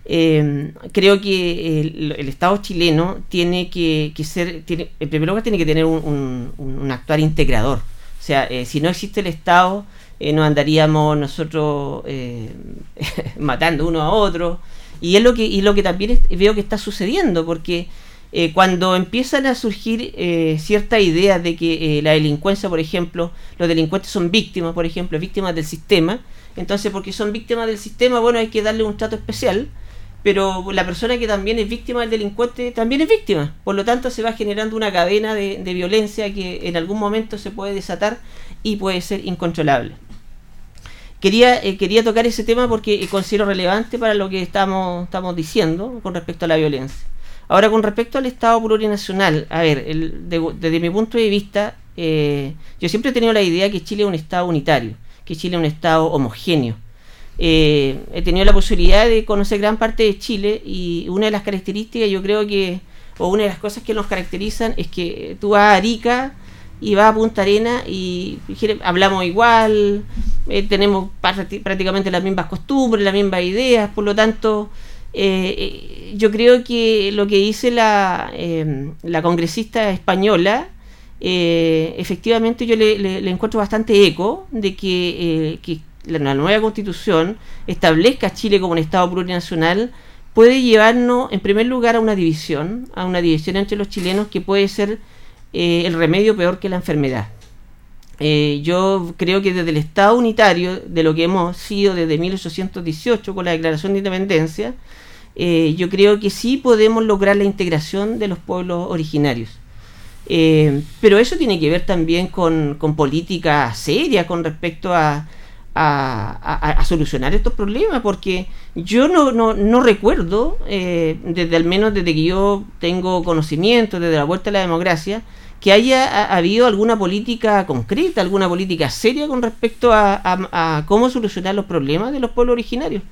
Eh, creo que el, Estado chileno tiene que, ser, tiene, en primer lugar tiene que tener un, actuar integrador. O sea, eh, si no existe el Estado, eh, nos andaríamos nosotros matando uno a otro. Y es lo que, y lo que también veo que está sucediendo, porque cuando empiezan a surgir ciertas ideas de que la delincuencia, por ejemplo, los delincuentes son víctimas, por ejemplo, víctimas del sistema, entonces porque son víctimas del sistema, bueno, hay que darle un trato especial pero la persona que también es víctima del delincuente también es víctima. Por lo tanto, se va generando una cadena de, violencia que en algún momento se puede desatar y puede ser incontrolable. Quería, eh, quería tocar ese tema porque considero relevante para lo que estamos, estamos diciendo con respecto a la violencia. Ahora, con respecto al Estado plurinacional, a ver, desde mi punto de vista, eh, yo siempre he tenido la idea que Chile es un Estado unitario, que Chile es un Estado homogéneo eh, he tenido la posibilidad de conocer gran parte de Chile y una de las características yo creo que, o una de las cosas que nos caracterizan es que tú vas a Arica y vas a Punta Arena y hablamos igual, eh, tenemos prácticamente las mismas costumbres, las mismas ideas, por lo tanto eh, yo creo que lo que dice la, la congresista española, efectivamente yo le, encuentro bastante eco de que, que la nueva constitución establezca a Chile como un Estado plurinacional, puede llevarnos en primer lugar a una división, a una división entre los chilenos que puede ser eh, el remedio peor que la enfermedad. Eh, yo creo que desde el Estado unitario, de lo que hemos sido desde 1818 con la Declaración de Independencia, eh, yo creo que sí podemos lograr la integración de los pueblos originarios. pero eso tiene que ver también con, con políticas serias con respecto a, a, solucionar estos problemas, porque yo no, no, no recuerdo, desde al menos desde que yo tengo conocimiento, desde la vuelta a la democracia, que haya habido alguna política concreta, alguna política seria con respecto a, cómo solucionar los problemas de los pueblos originarios.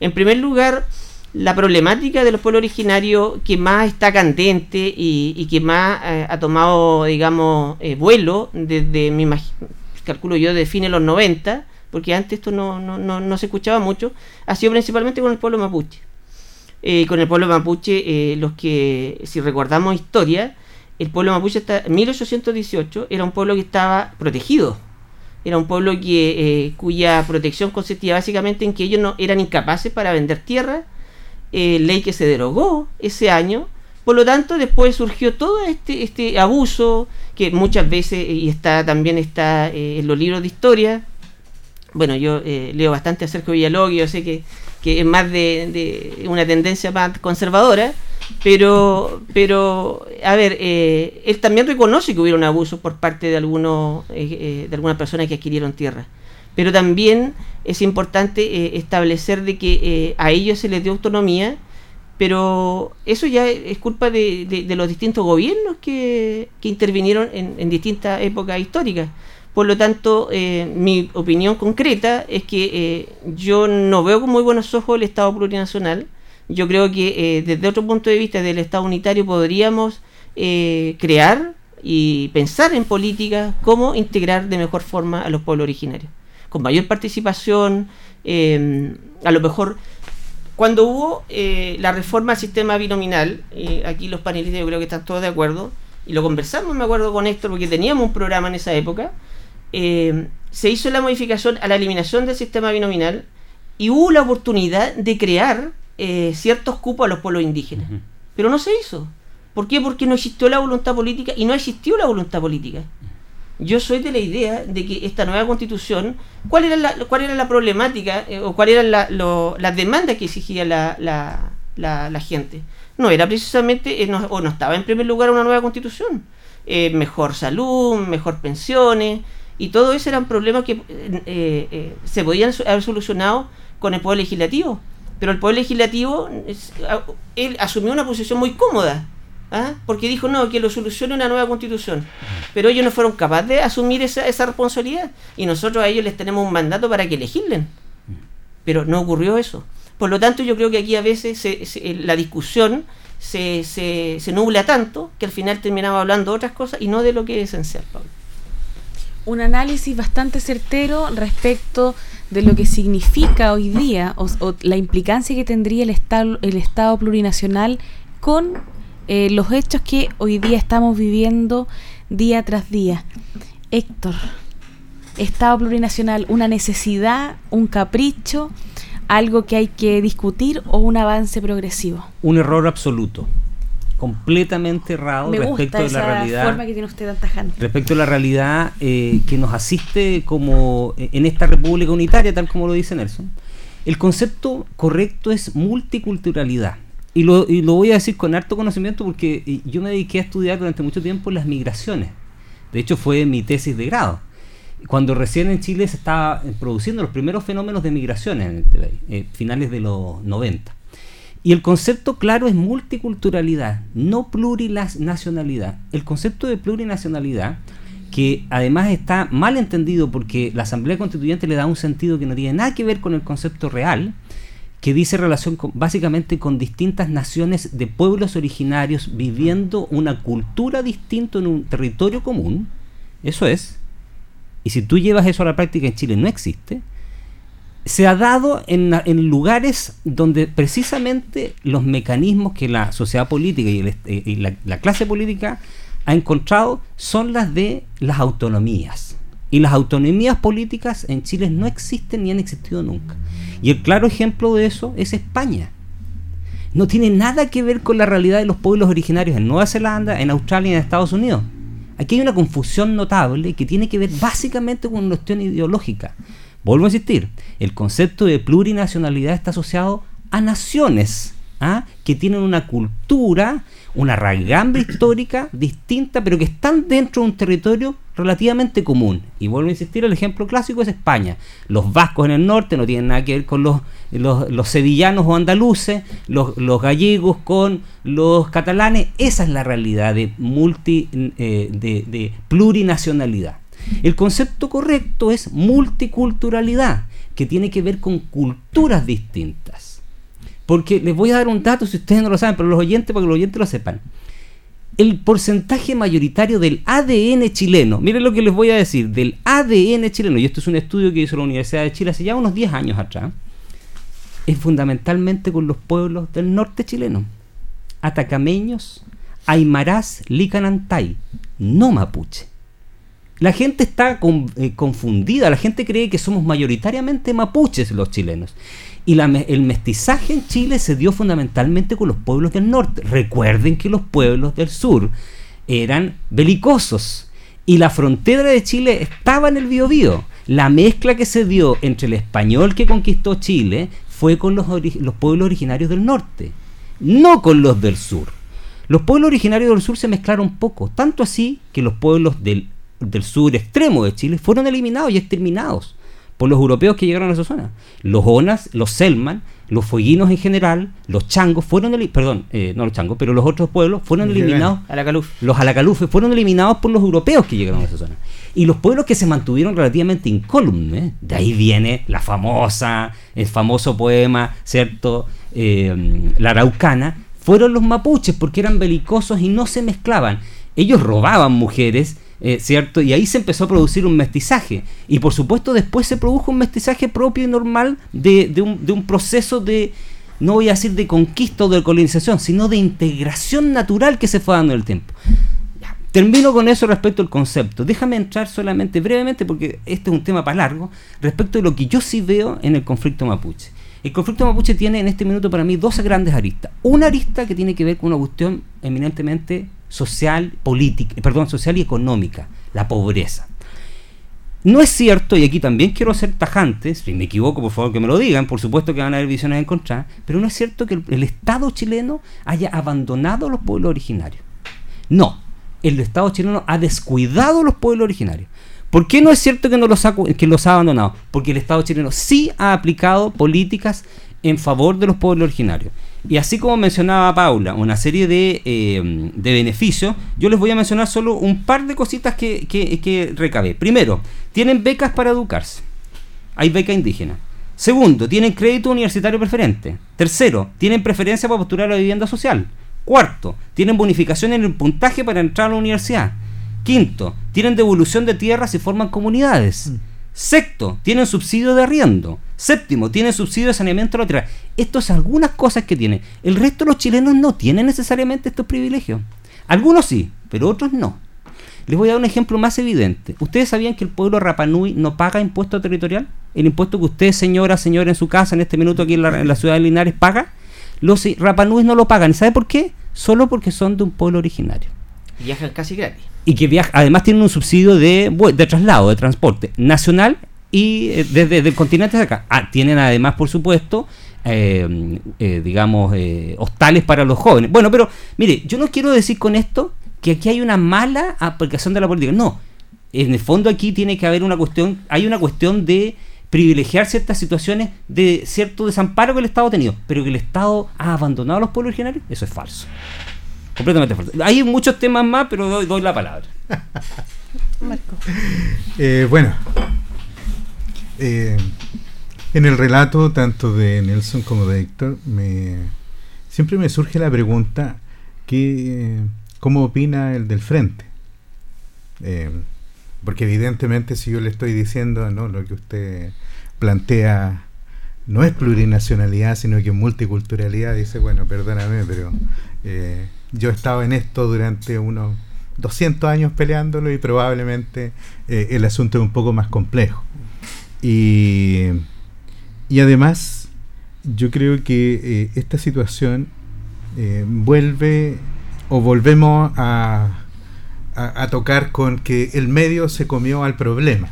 En primer lugar, la problemática de los pueblos originarios que más está candente y, que más eh, ha tomado, digamos, eh, vuelo desde, mi calculo yo, de fines de los 90, porque antes esto no, no, no, se escuchaba mucho, ha sido principalmente con el pueblo mapuche. Eh, con el pueblo mapuche, los que, si recordamos historia, el pueblo mapuche hasta 1818 era un pueblo que estaba protegido. Era un pueblo que, eh, cuya protección consistía básicamente en que ellos no eran incapaces para vender tierra, ley que se derogó ese año. Por lo tanto, después surgió todo este, este abuso que muchas veces, y está también está en los libros de historia, bueno, yo eh, leo bastante a Sergio Villalobos, yo sé que, es más de, una tendencia más conservadora, pero, pero a ver, eh, él también reconoce que hubiera un abuso por parte de, algunos, eh, de algunas personas que adquirieron tierra. Pero también es importante establecer de que a ellos se les dio autonomía, pero eso ya es culpa de, los distintos gobiernos que, intervinieron en, en distintas épocas históricas. Por lo tanto, eh, mi opinión concreta es que eh, yo no veo con muy buenos ojos el Estado plurinacional. Yo creo que eh, desde otro punto de vista del Estado unitario podríamos crear y pensar en políticas cómo integrar de mejor forma a los pueblos originarios. Con mayor participación, a lo mejor cuando hubo la reforma al sistema binominal, aquí los panelistas yo creo que están todos de acuerdo, y lo conversamos, me acuerdo con Héctor, porque teníamos un programa en esa época, eh, se hizo la modificación a la eliminación del sistema binominal y hubo la oportunidad de crear eh, ciertos cupos a los pueblos indígenas. Pero no se hizo. ¿Por qué? Porque no existió la voluntad política y no existió la voluntad política. Yo soy de la idea de que esta nueva constitución, ¿cuál era la, cuál era la problemática eh, o cuáles eran las demandas que exigía la, la, gente? No era precisamente, o no estaba en primer lugar una nueva constitución. mejor salud, mejor pensiones, y todo eso eran problemas que eh, eh, se podían haber solucionado con el Poder Legislativo. Pero el Poder Legislativo, él asumió una posición muy cómoda, ¿ah? porque dijo, no, que lo solucione una nueva constitución. Pero ellos no fueron capaces de asumir esa, esa responsabilidad. Y nosotros a ellos les tenemos un mandato para que legislen. Pero no ocurrió eso. Por lo tanto, yo creo que aquí a veces la discusión se, se, se nubla tanto que al final terminamos hablando de otras cosas y no de lo que es esencial, Pablo un análisis bastante certero respecto de lo que significa hoy día o, la implicancia que tendría el Estado, el estado plurinacional con eh, los hechos que hoy día estamos viviendo día tras día. Héctor, Estado plurinacional, una necesidad, un capricho, algo que hay que discutir o un avance progresivo. Un error absoluto completamente errado respecto de la realidad forma que tiene usted tan respecto a la realidad eh, que nos asiste como eh, en esta república unitaria tal como lo dice Nelson. El concepto correcto es multiculturalidad. Y lo, y lo voy a decir con harto conocimiento porque eh, yo me dediqué a estudiar durante mucho tiempo las migraciones. De hecho fue mi tesis de grado. Cuando recién en Chile se estaba produciendo los primeros fenómenos de migraciones en este país, finales de los 90 y el concepto claro es multiculturalidad, no plurinacionalidad. El concepto de plurinacionalidad, que además está mal entendido porque la Asamblea Constituyente le da un sentido que no tiene nada que ver con el concepto real, que dice relación básicamente con distintas naciones de pueblos originarios viviendo una cultura distinta en un territorio común. Eso es. Y si tú llevas eso a la práctica en Chile no existe se ha dado en, lugares donde precisamente los mecanismos que la sociedad política y, eh, la, clase política ha encontrado son las de las autonomías. Y las autonomías políticas en Chile no existen ni han existido nunca. Y el claro ejemplo de eso es España. No tiene nada que ver con la realidad de los pueblos originarios en Nueva Zelanda, en Australia y en Estados Unidos. Aquí hay una confusión notable que tiene que ver básicamente con una cuestión ideológica. Vuelvo a insistir, el concepto de plurinacionalidad está asociado a naciones ¿ah? que tienen una cultura, una raigambre histórica distinta, pero que están dentro de un territorio relativamente común. Y vuelvo a insistir, el ejemplo clásico es España. Los vascos en el norte no tienen nada que ver con los, los, sevillanos o andaluces, los, gallegos con los catalanes. Esa es la realidad de, multi, eh, de plurinacionalidad. El concepto correcto es multiculturalidad, que tiene que ver con culturas distintas. Porque les voy a dar un dato si ustedes no lo saben, pero los oyentes, para que los oyentes lo sepan. El porcentaje mayoritario del ADN chileno, miren lo que les voy a decir, del ADN chileno, y esto es un estudio que hizo la Universidad de Chile hace ya unos 10 años atrás, es fundamentalmente con los pueblos del norte chileno. Atacameños, Aymarás, Licanantay, no mapuche. La gente está eh, confundida, la gente cree que somos mayoritariamente mapuches los chilenos. Y el mestizaje en Chile se dio fundamentalmente con los pueblos del norte. Recuerden que los pueblos del sur eran belicosos y la frontera de Chile estaba en el Biobío. La mezcla que se dio entre el español que conquistó Chile fue con los, los pueblos originarios del norte, no con los del sur. Los pueblos originarios del sur se mezclaron poco, tanto así que los pueblos del del sur extremo de Chile fueron eliminados y exterminados por los europeos que llegaron a esa zona. Los Onas, los Selman, los Fueguinos en general, los Changos fueron perdón, eh, no los Changos, pero los otros pueblos fueron eliminados. Los Alacalufes fueron eliminados por los europeos que llegaron a esa zona. Y los pueblos que se mantuvieron relativamente incólumes, de ahí viene la famosa, el famoso poema, ¿cierto? Eh, la Araucana, fueron los mapuches porque eran belicosos y no se mezclaban. Ellos robaban mujeres eh, ¿cierto? Y ahí se empezó a producir un mestizaje. Y por supuesto después se produjo un mestizaje propio y normal de, un, proceso de, no voy a decir de conquista o de colonización, sino de integración natural que se fue dando en el tiempo. Termino con eso respecto al concepto. Déjame entrar solamente brevemente, porque este es un tema para largo, respecto de lo que yo sí veo en el conflicto mapuche. El conflicto mapuche tiene en este minuto para mí dos grandes aristas. Una arista que tiene que ver con una cuestión eminentemente social, política, perdón, social y económica, la pobreza. No es cierto, y aquí también quiero ser tajante, si me equivoco, por favor que me lo digan, por supuesto que van a haber visiones en contra, pero no es cierto que el, Estado chileno haya abandonado a los pueblos originarios. No, el Estado chileno ha descuidado a los pueblos originarios. ¿Por qué no es cierto que, no los que los ha abandonado? Porque el Estado chileno sí ha aplicado políticas en favor de los pueblos originarios. Y así como mencionaba Paula, una serie de, eh, de beneficios, yo les voy a mencionar solo un par de cositas que, que, que recabé. Primero, tienen becas para educarse. Hay beca indígena. Segundo, tienen crédito universitario preferente. Tercero, tienen preferencia para postular a la vivienda social. Cuarto, tienen bonificación en el puntaje para entrar a la universidad. Quinto, tienen devolución de tierras y forman comunidades. Sexto, tienen subsidio de arriendo. Séptimo, tienen subsidio de saneamiento lateral. Esto es algunas cosas que tienen. El resto de los chilenos no tienen necesariamente estos privilegios. Algunos sí, pero otros no. Les voy a dar un ejemplo más evidente. ¿Ustedes sabían que el pueblo Rapanui no paga impuesto territorial? El impuesto que usted, señora, señora, en su casa, en este minuto aquí en la, ciudad de Linares, paga. Los Rapanui no lo pagan. ¿Y sabe por qué? Solo porque son de un pueblo originario. Viajan casi gratis. Y que viaja, además tienen un subsidio de, de traslado, de transporte nacional y eh, desde, el continente de acá. Ah, tienen además, por supuesto, eh, eh, digamos, hostales para los jóvenes. Bueno, pero mire, yo no quiero decir con esto que aquí hay una mala aplicación de la política. No, en el fondo aquí tiene que haber una cuestión, hay una cuestión de privilegiar ciertas situaciones de cierto desamparo que el Estado ha tenido, pero que el Estado ha abandonado a los pueblos originarios, eso es falso. Completamente falso. Hay muchos temas más, pero doy, doy la palabra. Marco. Eh, bueno, eh, en el relato tanto de Nelson como de Héctor, me, siempre me surge la pregunta que ¿Cómo opina el del frente? Eh, porque evidentemente si yo le estoy diciendo, no, lo que usted plantea no es plurinacionalidad, sino que multiculturalidad, dice, bueno, perdóname, pero eh, yo he estado en esto durante unos 200 años peleándolo y probablemente eh, el asunto es un poco más complejo. Y, y además, yo creo que esta situación vuelve o volvemos a, a, tocar con que el medio se comió al problema.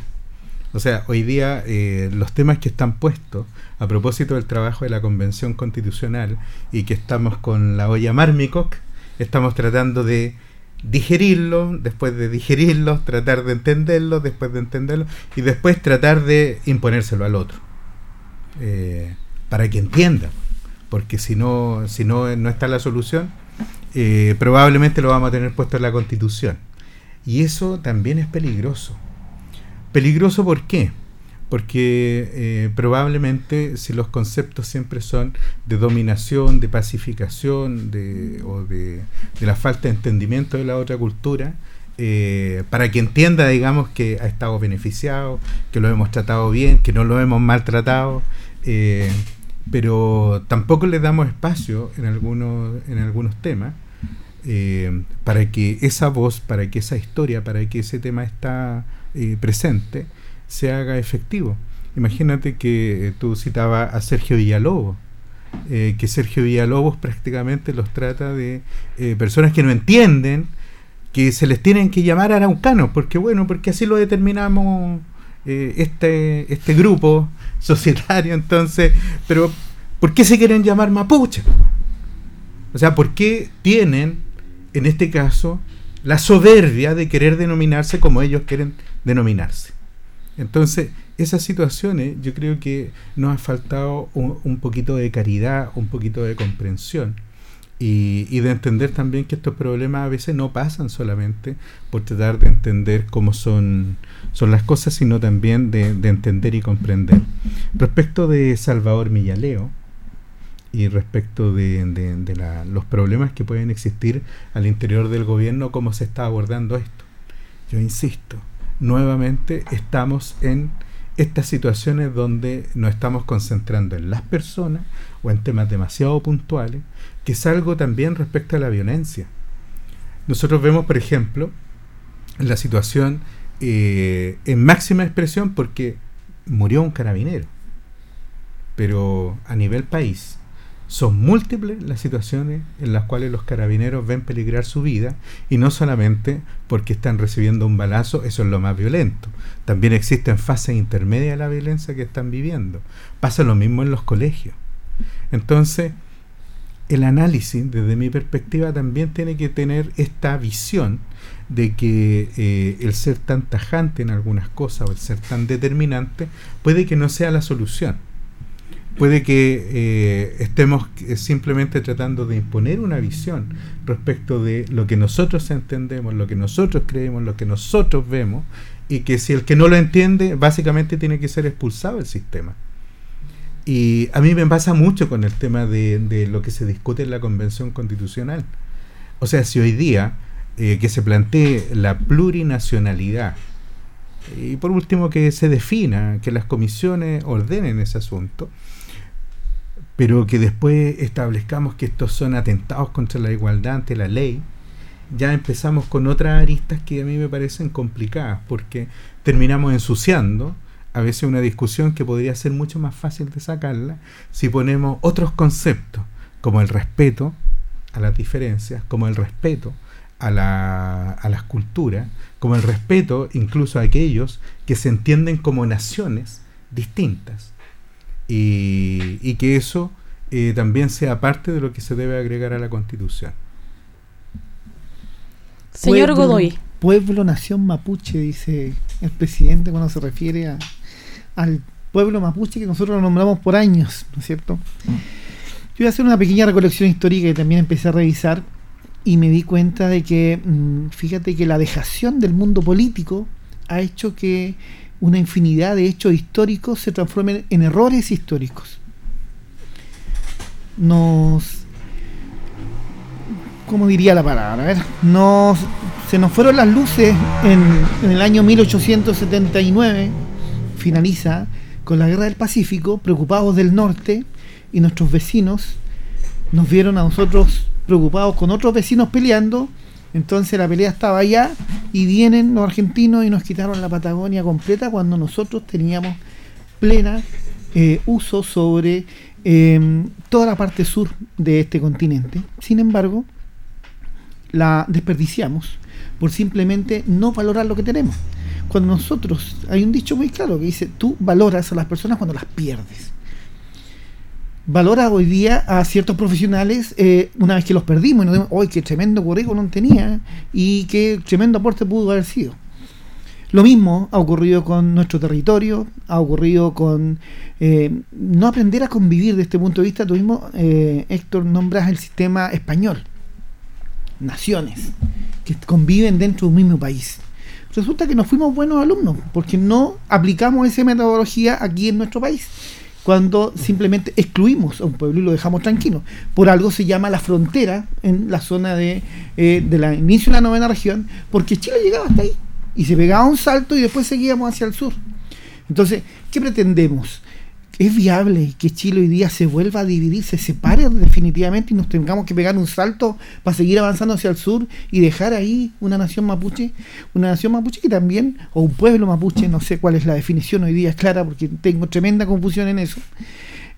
O sea, hoy día eh, los temas que están puestos a propósito del trabajo de la Convención Constitucional y que estamos con la olla Marmicoc, estamos tratando de digerirlo, después de digerirlo, tratar de entenderlo, después de entenderlo, y después tratar de imponérselo al otro. Eh, para que entienda. Porque si no, si no, no está la solución, eh, probablemente lo vamos a tener puesto en la constitución. Y eso también es peligroso. Peligroso ¿por qué? Porque eh, probablemente si los conceptos siempre son de dominación, de pacificación de, o de, la falta de entendimiento de la otra cultura, eh, para que entienda, digamos, que ha estado beneficiado, que lo hemos tratado bien, que no lo hemos maltratado, pero tampoco le damos espacio en algunos, en algunos temas eh, para que esa voz, para que esa historia, para que ese tema está eh, presente, se haga efectivo. Imagínate que eh, tú citabas a Sergio Villalobos, que Sergio Villalobos prácticamente los trata de personas que no entienden que se les tienen que llamar araucanos, porque bueno, porque así lo determinamos este, este grupo societario, entonces, pero ¿por qué se quieren llamar mapuche? O sea, ¿por qué tienen en este caso, la soberbia de querer denominarse como ellos quieren denominarse. Entonces, esas situaciones yo creo que nos ha faltado un, poquito de caridad, un poquito de comprensión y, de entender también que estos problemas a veces no pasan solamente por tratar de entender cómo son, son las cosas, sino también de, de entender y comprender. Respecto de Salvador Millaleo, y respecto de, los problemas que pueden existir al interior del gobierno, cómo se está abordando esto. Yo insisto, nuevamente estamos en estas situaciones donde nos estamos concentrando en las personas o en temas demasiado puntuales, que es algo también respecto a la violencia. Nosotros vemos, por ejemplo, la situación eh, en máxima expresión porque murió un carabinero, pero a nivel país son múltiples las situaciones en las cuales los carabineros ven peligrar su vida y no solamente porque están recibiendo un balazo, eso es lo más violento. También existen fases intermedias de la violencia que están viviendo. Pasa lo mismo en los colegios. Entonces, el análisis, desde mi perspectiva, también tiene que tener esta visión de que eh, el ser tan tajante en algunas cosas o el ser tan determinante puede que no sea la solución puede que eh, estemos eh, simplemente tratando de imponer una visión respecto de lo que nosotros entendemos, lo que nosotros creemos, lo que nosotros vemos, y que si el que no lo entiende, básicamente tiene que ser expulsado del sistema. Y a mí me pasa mucho con el tema de, lo que se discute en la Convención Constitucional. O sea, si hoy día eh, que se plantee la plurinacionalidad Y por último, que se defina, que las comisiones ordenen ese asunto, pero que después establezcamos que estos son atentados contra la igualdad ante la ley, ya empezamos con otras aristas que a mí me parecen complicadas, porque terminamos ensuciando a veces una discusión que podría ser mucho más fácil de sacarla si ponemos otros conceptos, como el respeto a las diferencias, como el respeto a, la, a las culturas, como el respeto incluso a aquellos que se entienden como naciones distintas. Y, y que eso eh, también sea parte de lo que se debe agregar a la Constitución. Señor Pueblo- Godoy. Pueblo, nación mapuche, dice el presidente cuando se refiere a- al pueblo mapuche que nosotros lo nombramos por años, ¿no es cierto? Yo voy a hacer una pequeña recolección histórica que también empecé a revisar y me di cuenta de que, mm, fíjate que la dejación del mundo político ha hecho que una infinidad de hechos históricos se transformen en errores históricos. Nos ¿cómo diría la palabra? A ver, nos, se nos fueron las luces en, en el año 1879, finaliza con la Guerra del Pacífico, preocupados del norte, y nuestros vecinos nos vieron a nosotros preocupados con otros vecinos peleando, entonces la pelea estaba allá, y vienen los argentinos y nos quitaron la Patagonia completa cuando nosotros teníamos plena eh, uso sobre eh, toda la parte sur de este continente. Sin embargo, la desperdiciamos por simplemente no valorar lo que tenemos. Cuando nosotros, hay un dicho muy claro que dice, tú valoras a las personas cuando las pierdes. Valora hoy día a ciertos profesionales eh, una vez que los perdimos y nos dimos, ¡ay, qué tremendo currículum tenía! Y qué tremendo aporte pudo haber sido. Lo mismo ha ocurrido con nuestro territorio, ha ocurrido con eh, no aprender a convivir desde este punto de vista. Tú mismo, eh, Héctor, nombras el sistema español naciones que conviven dentro de un mismo país. Resulta que no fuimos buenos alumnos porque no aplicamos esa metodología aquí en nuestro país. Cuando simplemente excluimos a un pueblo y lo dejamos tranquilo. Por algo se llama la frontera en la zona de, eh, de la inicio de la novena región, porque Chile llegaba hasta ahí y se pegaba un salto y después seguíamos hacia el sur. Entonces, ¿qué pretendemos? ¿Es viable que Chile hoy día se vuelva a dividir, se separe definitivamente y nos tengamos que pegar un salto para seguir avanzando hacia el sur y dejar ahí una nación mapuche? Una nación mapuche que también, o un pueblo mapuche, no sé cuál es la definición hoy día, es clara porque tengo tremenda confusión en eso,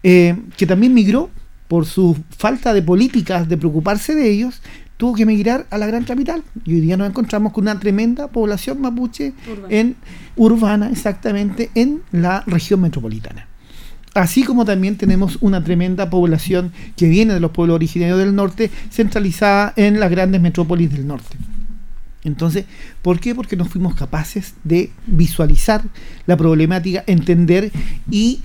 eh, que también migró por su falta de políticas de preocuparse de ellos, tuvo que emigrar a la gran capital. Y hoy día nos encontramos con una tremenda población mapuche Urbana. en urbana, exactamente, en la región metropolitana. Así como también tenemos una tremenda población que viene de los pueblos originarios del norte, centralizada en las grandes metrópolis del norte. Entonces, ¿por qué? Porque no fuimos capaces de visualizar la problemática, entender y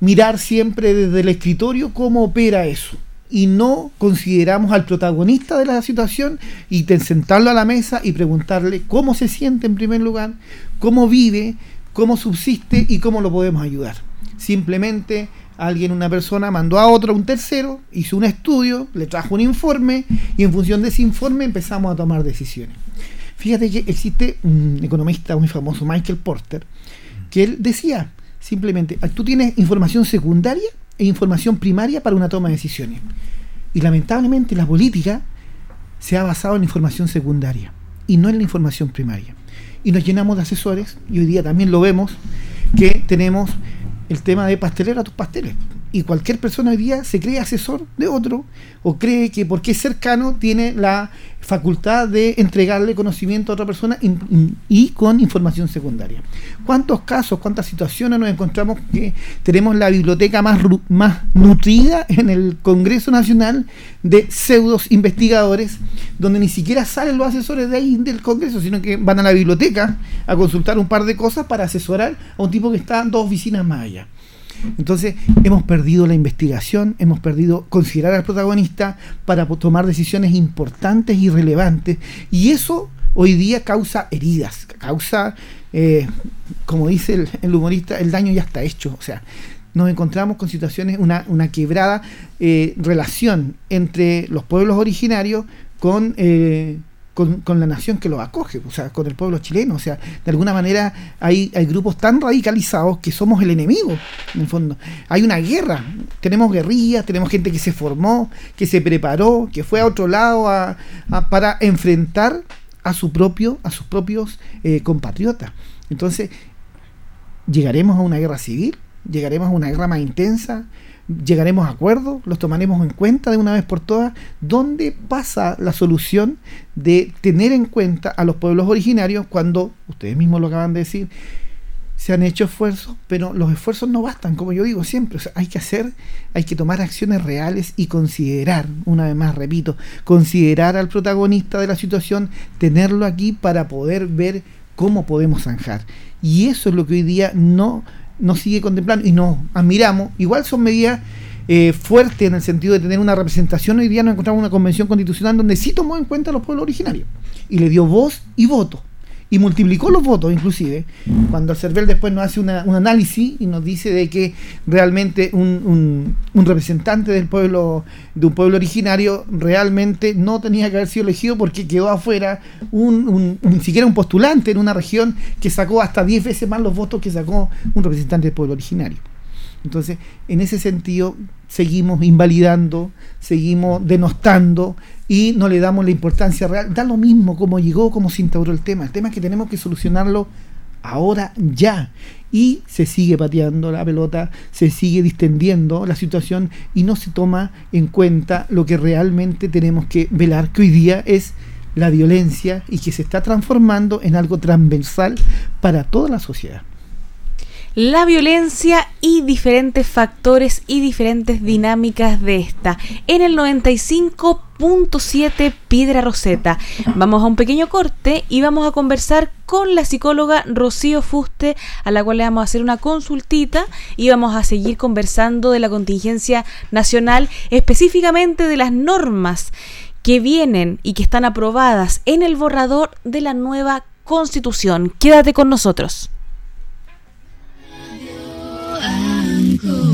mirar siempre desde el escritorio cómo opera eso. Y no consideramos al protagonista de la situación y sentarlo a la mesa y preguntarle cómo se siente en primer lugar, cómo vive, cómo subsiste y cómo lo podemos ayudar. Simplemente alguien, una persona, mandó a otro, un tercero, hizo un estudio, le trajo un informe y en función de ese informe empezamos a tomar decisiones. Fíjate que existe un economista muy famoso, Michael Porter, que él decía simplemente, "Ah, tú tienes información secundaria e información primaria para una toma de decisiones. Y lamentablemente la política se ha basado en información secundaria y no en la información primaria. Y nos llenamos de asesores, y hoy día también lo vemos, que tenemos el tema de pastelero a tus pasteles. Y cualquier persona hoy día se cree asesor de otro o cree que porque es cercano tiene la facultad de entregarle conocimiento a otra persona y con información secundaria. ¿Cuántos casos, cuántas situaciones nos encontramos que tenemos la biblioteca más, nutrida en el Congreso Nacional de pseudos investigadores, donde ni siquiera salen los asesores de ahí del Congreso, sino que van a la biblioteca a consultar un par de cosas para asesorar a un tipo que está dos oficinas más allá? Entonces, hemos perdido la investigación, hemos perdido considerar al protagonista para tomar decisiones importantes y relevantes. Y eso hoy día causa heridas, causa, eh, como dice el, el humorista, el daño ya está hecho. O sea, nos encontramos con situaciones, una, una quebrada eh, relación entre los pueblos originarios con eh, con, con, la nación que los acoge, o sea, con el pueblo chileno. O sea, de alguna manera hay, hay grupos tan radicalizados que somos el enemigo, en el fondo. Hay una guerra, tenemos guerrillas, tenemos gente que se formó, que se preparó, que fue a otro lado a, para enfrentar a su propio, a sus propios eh, compatriotas. Entonces, llegaremos a una guerra civil, llegaremos a una guerra más intensa, llegaremos a acuerdos, los tomaremos en cuenta de una vez por todas, ¿dónde pasa la solución de tener en cuenta a los pueblos originarios cuando, ustedes mismos lo acaban de decir, se han hecho esfuerzos, pero los esfuerzos no bastan, como yo digo siempre, hay que hacer, hay que tomar acciones reales y considerar, una vez más repito, considerar al protagonista de la situación, tenerlo aquí para poder ver cómo podemos zanjar. Y eso es lo que hoy día no nos sigue contemplando y nos admiramos. Igual son medidas eh, fuertes en el sentido de tener una representación. Hoy día nos encontramos una convención constitucional donde sí tomó en cuenta a los pueblos originarios y le dio voz y voto y multiplicó los votos inclusive, cuando el CERVEL después nos hace un análisis y nos dice de que realmente un, representante del pueblo, de un pueblo originario, realmente no tenía que haber sido elegido porque quedó afuera un, ni siquiera un postulante en una región que sacó hasta 10 veces más los votos que sacó un representante del pueblo originario. Entonces, en ese sentido, seguimos invalidando, seguimos denostando y no le damos la importancia real. Da lo mismo cómo llegó, cómo se instauró el tema. El tema es que tenemos que solucionarlo ahora, ya. Y se sigue pateando la pelota, se sigue distendiendo la situación y no se toma en cuenta lo que realmente tenemos que velar, que hoy día es la violencia y que se está transformando en algo transversal para toda la sociedad la violencia y diferentes factores y diferentes dinámicas de esta. En el 95.7 Piedra Roseta. Vamos a un pequeño corte y vamos a conversar con la psicóloga Rocío Fuste, a la cual le vamos a hacer una consultita y vamos a seguir conversando de la contingencia nacional, específicamente de las normas que vienen y que están aprobadas en el borrador de la nueva constitución. Quédate con nosotros. go.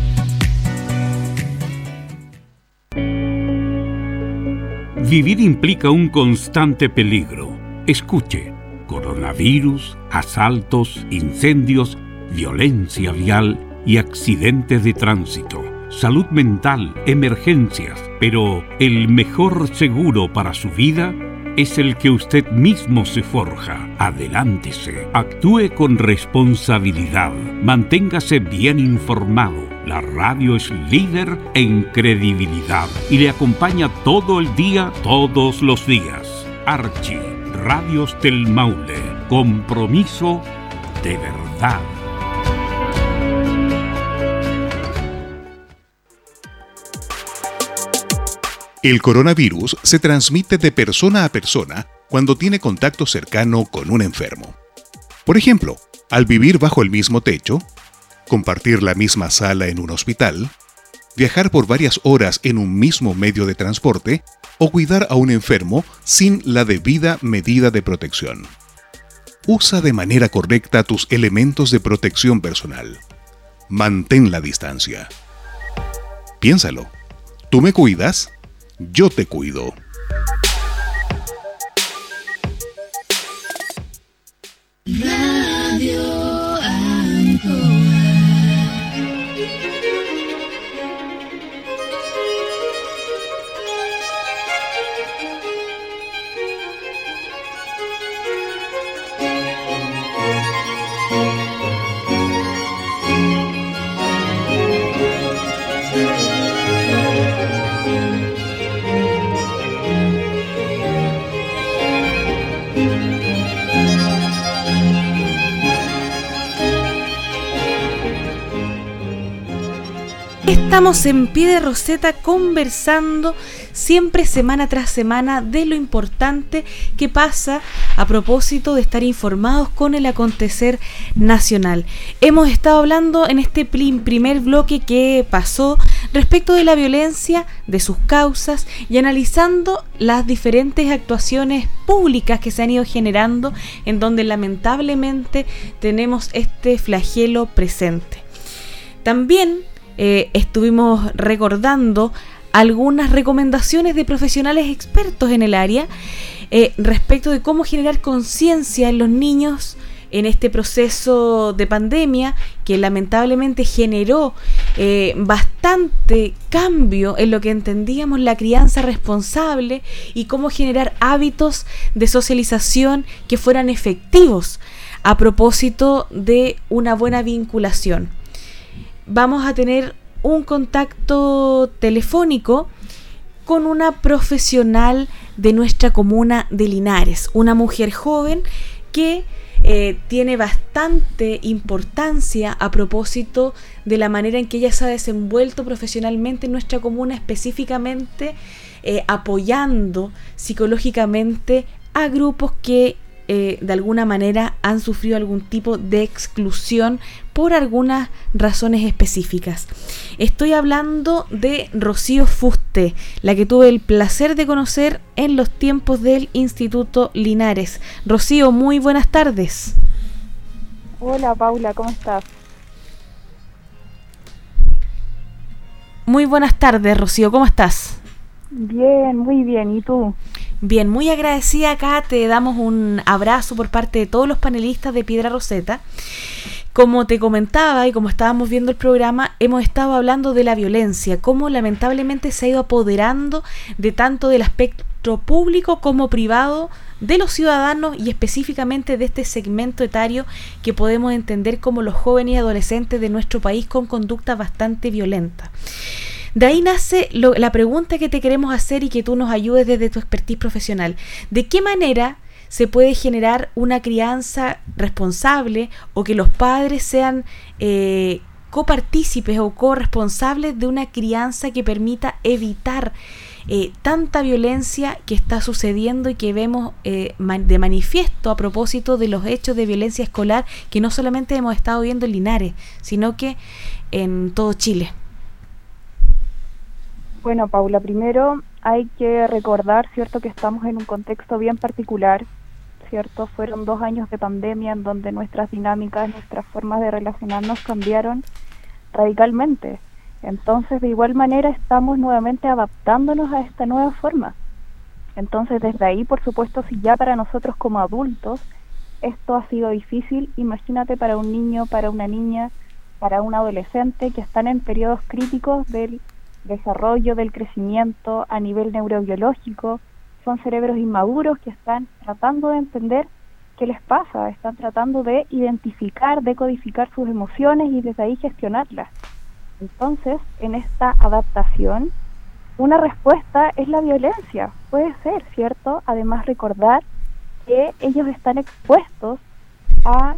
Vivir implica un constante peligro. Escuche, coronavirus, asaltos, incendios, violencia vial y accidentes de tránsito, salud mental, emergencias, pero el mejor seguro para su vida es el que usted mismo se forja. Adelántese, actúe con responsabilidad, manténgase bien informado. La radio es líder en credibilidad y le acompaña todo el día, todos los días. Archie, Radios del Maule, compromiso de verdad. El coronavirus se transmite de persona a persona cuando tiene contacto cercano con un enfermo. Por ejemplo, al vivir bajo el mismo techo, compartir la misma sala en un hospital, viajar por varias horas en un mismo medio de transporte o cuidar a un enfermo sin la debida medida de protección. Usa de manera correcta tus elementos de protección personal. Mantén la distancia. Piénsalo. ¿Tú me cuidas? Yo te cuido. Estamos en pie de Roseta conversando siempre semana tras semana de lo importante que pasa a propósito de estar informados con el acontecer nacional. Hemos estado hablando en este primer bloque que pasó respecto de la violencia, de sus causas y analizando las diferentes actuaciones públicas que se han ido generando en donde lamentablemente tenemos este flagelo presente. También eh, estuvimos recordando algunas recomendaciones de profesionales expertos en el área eh, respecto de cómo generar conciencia en los niños en este proceso de pandemia que lamentablemente generó eh, bastante cambio en lo que entendíamos la crianza responsable y cómo generar hábitos de socialización que fueran efectivos a propósito de una buena vinculación vamos a tener un contacto telefónico con una profesional de nuestra comuna de Linares, una mujer joven que eh, tiene bastante importancia a propósito de la manera en que ella se ha desenvuelto profesionalmente en nuestra comuna, específicamente eh, apoyando psicológicamente a grupos que eh, de alguna manera han sufrido algún tipo de exclusión por algunas razones específicas. Estoy hablando de Rocío Fuste, la que tuve el placer de conocer en los tiempos del Instituto Linares. Rocío, muy buenas tardes. Hola Paula, ¿cómo estás? Muy buenas tardes, Rocío, ¿cómo estás? Bien, muy bien, ¿y tú? Bien, muy agradecida acá, te damos un abrazo por parte de todos los panelistas de Piedra Roseta. Como te comentaba y como estábamos viendo el programa, hemos estado hablando de la violencia, cómo lamentablemente se ha ido apoderando de tanto del aspecto público como privado de los ciudadanos y específicamente de este segmento etario que podemos entender como los jóvenes y adolescentes de nuestro país con conducta bastante violenta. De ahí nace la pregunta que te queremos hacer y que tú nos ayudes desde tu expertís profesional. ¿De qué manera se puede generar una crianza responsable o que los padres sean eh, copartícipes o corresponsables de una crianza que permita evitar eh, tanta violencia que está sucediendo y que vemos eh, de manifiesto a propósito de los hechos de violencia escolar que no solamente hemos estado viendo en Linares, sino que en todo Chile. Bueno, Paula, primero hay que recordar, ¿cierto?, que estamos en un contexto bien particular, ¿cierto? Fueron dos años de pandemia en donde nuestras dinámicas, nuestras formas de relacionarnos cambiaron radicalmente. Entonces, de igual manera, estamos nuevamente adaptándonos a esta nueva forma. Entonces, desde ahí, por supuesto, si ya para nosotros como adultos esto ha sido difícil, imagínate para un niño, para una niña, para un adolescente que están en periodos críticos del desarrollo del crecimiento a nivel neurobiológico, son cerebros inmaduros que están tratando de entender qué les pasa, están tratando de identificar, decodificar sus emociones y desde ahí gestionarlas. Entonces, en esta adaptación, una respuesta es la violencia, puede ser, ¿cierto? Además, recordar que ellos están expuestos a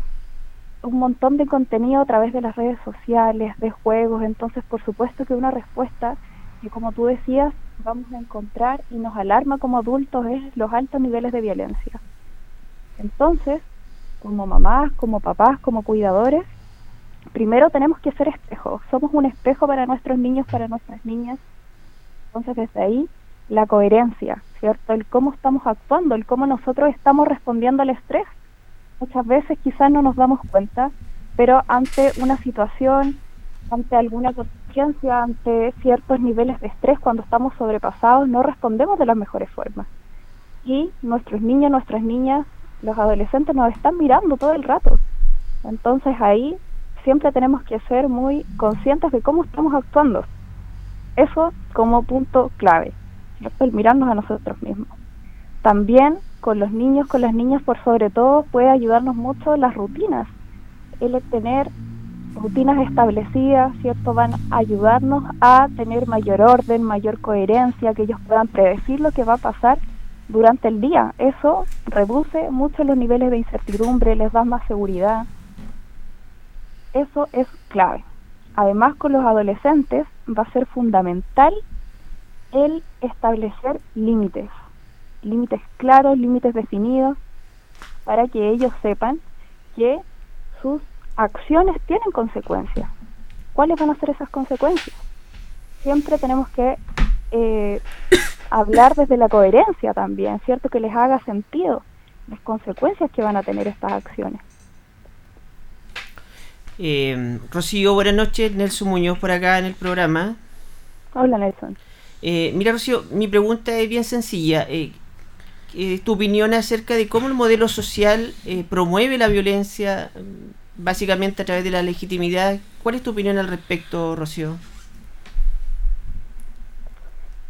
un montón de contenido a través de las redes sociales, de juegos, entonces por supuesto que una respuesta que como tú decías vamos a encontrar y nos alarma como adultos es los altos niveles de violencia. Entonces, como mamás, como papás, como cuidadores, primero tenemos que ser espejos, somos un espejo para nuestros niños, para nuestras niñas, entonces desde ahí la coherencia, ¿cierto? El cómo estamos actuando, el cómo nosotros estamos respondiendo al estrés muchas veces quizás no nos damos cuenta, pero ante una situación, ante alguna conciencia, ante ciertos niveles de estrés, cuando estamos sobrepasados, no respondemos de las mejores formas. Y nuestros niños, nuestras niñas, los adolescentes nos están mirando todo el rato. Entonces ahí siempre tenemos que ser muy conscientes de cómo estamos actuando. Eso como punto clave, El mirarnos a nosotros mismos. También con los niños, con las niñas por sobre todo, puede ayudarnos mucho las rutinas. El tener rutinas establecidas, ¿cierto? Van a ayudarnos a tener mayor orden, mayor coherencia, que ellos puedan predecir lo que va a pasar durante el día. Eso reduce mucho los niveles de incertidumbre, les da más seguridad. Eso es clave. además con los adolescentes va a ser fundamental el establecer límites, límites claros, límites definidos, para que ellos sepan que sus acciones tienen consecuencias. ¿Cuáles van a ser esas consecuencias? Siempre tenemos que eh, hablar desde la coherencia también, ¿cierto? Que les haga sentido las consecuencias que van a tener estas acciones. Eh, Rocío, buenas noches. Nelson Muñoz por acá en el programa. Hola, Nelson. Eh, mira, Rocío, mi pregunta es bien sencilla. Eh, ¿Tu opinión acerca de cómo el modelo social eh, promueve la violencia, mm, básicamente a través de la legitimidad? ¿Cuál es tu opinión al respecto, Rocío?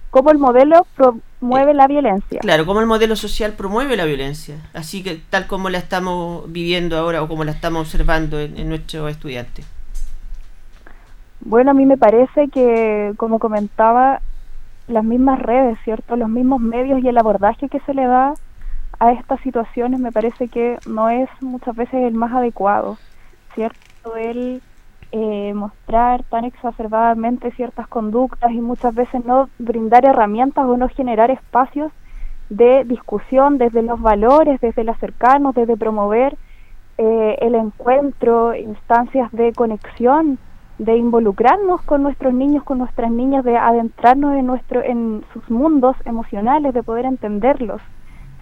¿Cómo el modelo promueve la violencia? Claro, cómo el modelo social promueve la violencia, así que tal como la estamos viviendo ahora o como la estamos observando en, en nuestros estudiantes. Bueno, a mí me parece que, como comentaba, las mismas redes, ¿cierto? Los mismos medios y el abordaje que se le da a estas situaciones me parece que no es muchas veces el más adecuado, ¿cierto? El eh, mostrar tan exacerbadamente ciertas conductas y muchas veces no brindar herramientas o no generar espacios de discusión desde los valores, desde el acercarnos, desde promover eh, el encuentro, instancias de conexión, de involucrarnos con nuestros niños, con nuestras niñas, de adentrarnos en nuestro, en sus mundos emocionales, de poder entenderlos,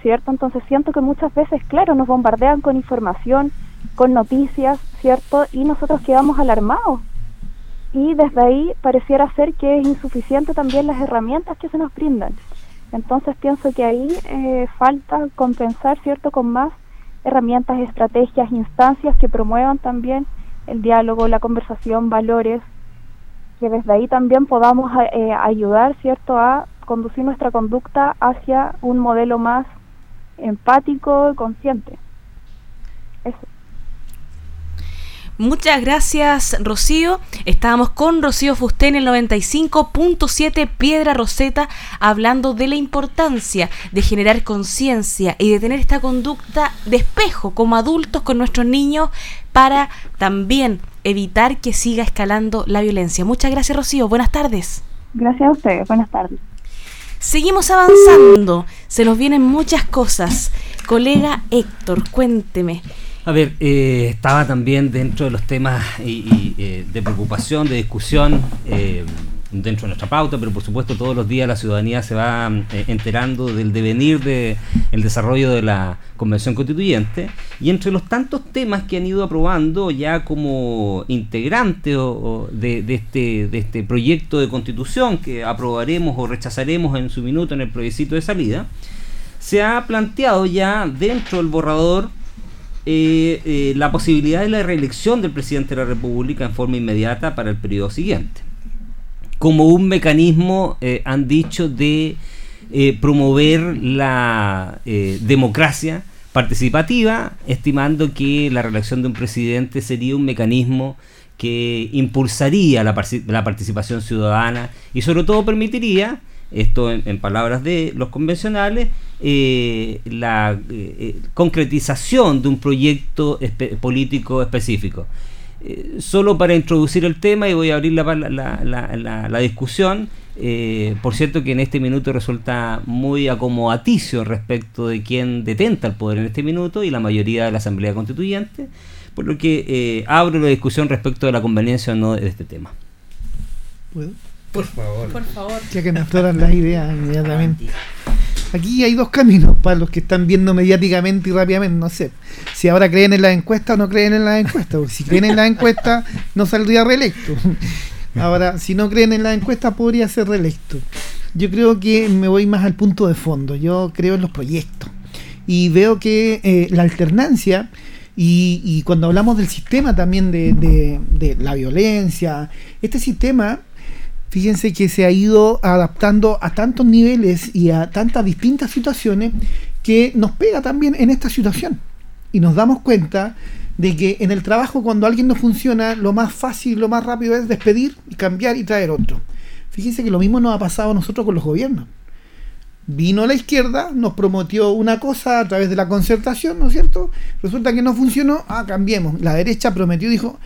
¿cierto? Entonces siento que muchas veces, claro, nos bombardean con información, con noticias, ¿cierto? Y nosotros quedamos alarmados. Y desde ahí pareciera ser que es insuficiente también las herramientas que se nos brindan. Entonces pienso que ahí eh, falta compensar, ¿cierto?, con más herramientas, estrategias, instancias que promuevan también el diálogo, la conversación, valores, que desde ahí también podamos eh, ayudar, ¿cierto?, a conducir nuestra conducta hacia un modelo más empático y consciente. Eso. Muchas gracias, Rocío. Estábamos con Rocío Fustén en el 95.7 Piedra Roseta hablando de la importancia de generar conciencia y de tener esta conducta de espejo como adultos con nuestros niños para también evitar que siga escalando la violencia. Muchas gracias, Rocío. Buenas tardes. Gracias a ustedes. Buenas tardes. Seguimos avanzando. Se nos vienen muchas cosas. Colega Héctor, cuénteme. A ver, eh, estaba también dentro de los temas eh, de preocupación, de discusión, eh, dentro de nuestra pauta, pero por supuesto todos los días la ciudadanía se va eh, enterando del devenir del el desarrollo de la Convención Constituyente. Y entre los tantos temas que han ido aprobando ya como integrante o, de, de, este, de este proyecto de constitución que aprobaremos o rechazaremos en su minuto en el plebiscito de salida, se ha planteado ya dentro del borrador eh, eh, la posibilidad de la reelección del presidente de la República en forma inmediata para el periodo siguiente. Como un mecanismo, eh, han dicho, de eh, promover la democracia participativa, estimando que la reelección de un presidente sería un mecanismo que impulsaría la participación ciudadana y sobre todo permitiría esto en, palabras de los convencionales, eh, la eh, concretización de un proyecto político específico. Eh, solo para introducir el tema y voy a abrir la, la, la, la discusión, eh, por cierto que en este minuto resulta muy acomodaticio respecto de quién detenta el poder en este minuto y la mayoría de la Asamblea Constituyente, por lo que eh, abro la discusión respecto de la conveniencia o no de este tema. ¿Puedo? Por favor. Por favor. Ya que me afloran las ideas inmediatamente. Aquí hay dos caminos para los que están viendo mediáticamente y rápidamente. No sé si ahora creen en las encuestas o no creen en las encuestas. Porque si creen en las encuestas, no saldría reelecto. Ahora, si no creen en las encuestas, podría ser reelecto. Yo creo que me voy más al punto de fondo. Yo creo en los proyectos. Y veo que eh, la alternancia. Y, y, cuando hablamos del sistema también de, de, de la violencia, este sistema fíjense que se ha ido adaptando a tantos niveles y a tantas distintas situaciones que nos pega también en esta situación. Y nos damos cuenta de que en el trabajo cuando alguien no funciona, lo más fácil, lo más rápido es despedir, cambiar y traer otro. Fíjense que lo mismo nos ha pasado a nosotros con los gobiernos. Vino la izquierda, nos prometió una cosa a través de la concertación, ¿no es cierto? Resulta que no funcionó, ah, cambiemos. La derecha prometió, dijo,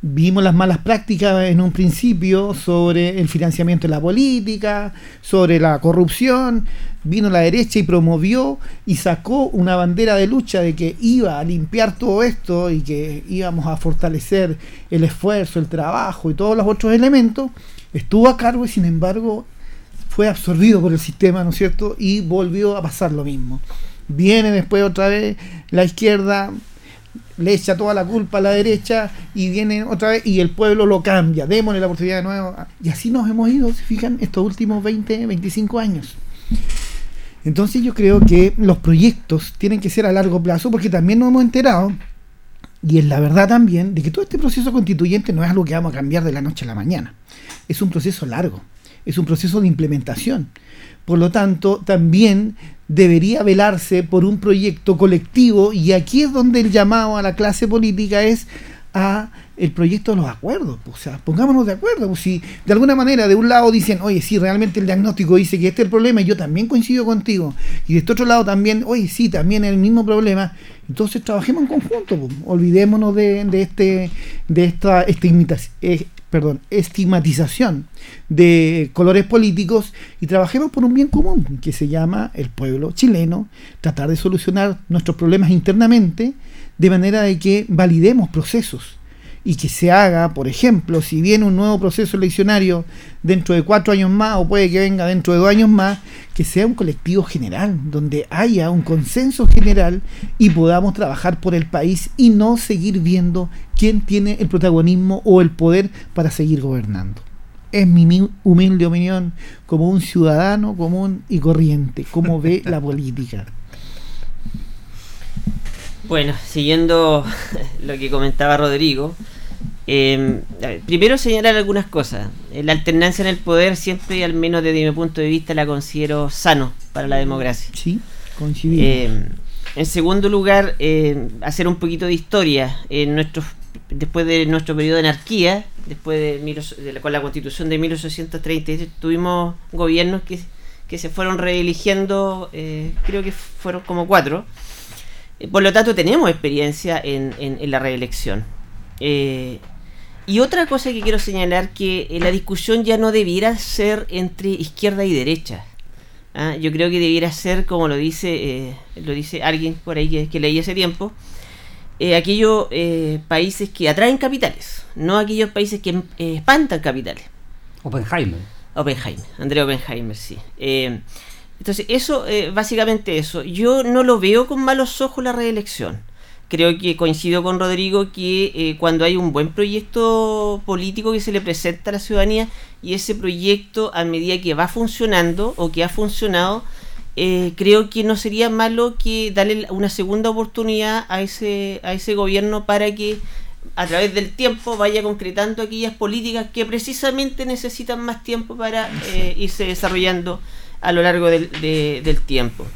vimos las malas prácticas en un principio sobre el financiamiento de la política, sobre la corrupción, vino la derecha y promovió y sacó una bandera de lucha de que iba a limpiar todo esto y que íbamos a fortalecer el esfuerzo, el trabajo y todos los otros elementos, estuvo a cargo y sin embargo fue absorbido por el sistema, ¿no es cierto? Y volvió a pasar lo mismo. Viene después otra vez la izquierda le echa toda la culpa a la derecha y viene otra vez y el pueblo lo cambia, démosle la oportunidad de nuevo. Y así nos hemos ido, se fijan, estos últimos 20, 25 años. Entonces yo creo que los proyectos tienen que ser a largo plazo porque también nos hemos enterado, y es la verdad también, de que todo este proceso constituyente no es algo que vamos a cambiar de la noche a la mañana. Es un proceso largo, es un proceso de implementación. Por lo tanto, también debería velarse por un proyecto colectivo y aquí es donde el llamado a la clase política es a el proyecto de los acuerdos, o sea, pongámonos de acuerdo, pues si de alguna manera de un lado dicen, oye, sí, realmente el diagnóstico dice que este es el problema y yo también coincido contigo, y de este otro lado también, oye, sí, también es el mismo problema, entonces trabajemos en conjunto, pues. olvidémonos de, de, este, de esta estigmatización, eh, perdón, estigmatización de colores políticos y trabajemos por un bien común que se llama el pueblo chileno, tratar de solucionar nuestros problemas internamente de manera de que validemos procesos y que se haga, por ejemplo, si viene un nuevo proceso eleccionario dentro de cuatro años más o puede que venga dentro de dos años más, que sea un colectivo general, donde haya un consenso general y podamos trabajar por el país y no seguir viendo quién tiene el protagonismo o el poder para seguir gobernando. Es mi humilde opinión como un ciudadano común y corriente, cómo ve la política. Bueno, siguiendo lo que comentaba Rodrigo, eh, primero señalar algunas cosas. Eh, la alternancia en el poder siempre, al menos desde mi punto de vista, la considero sano para la democracia. Sí, eh, en segundo lugar, eh, hacer un poquito de historia. En nuestros, después de nuestro periodo de anarquía, después de, la, con la constitución de 1830, tuvimos gobiernos que, que se fueron reeligiendo, creo que fueron como cuatro. Por lo tanto, tenemos experiencia en, en, la reelección. Eh, y otra cosa que quiero señalar que eh, la discusión ya no debiera ser entre izquierda y derecha. ¿ah? Yo creo que debiera ser, como lo dice, eh, lo dice alguien por ahí que, leí hace tiempo, eh, aquellos países que atraen capitales, no aquellos países que espantan capitales. Oppenheimer. Oppenheimer, André Oppenheimer, sí. entonces, eso, básicamente eso. Yo no lo veo con malos ojos la reelección creo que coincido con Rodrigo que eh, cuando hay un buen proyecto político que se le presenta a la ciudadanía y ese proyecto a medida que va funcionando o que ha funcionado, eh, creo que no sería malo que darle una segunda oportunidad a ese, a ese gobierno para que a través del tiempo vaya concretando aquellas políticas que precisamente necesitan más tiempo para eh, irse desarrollando a lo largo del, del tiempo.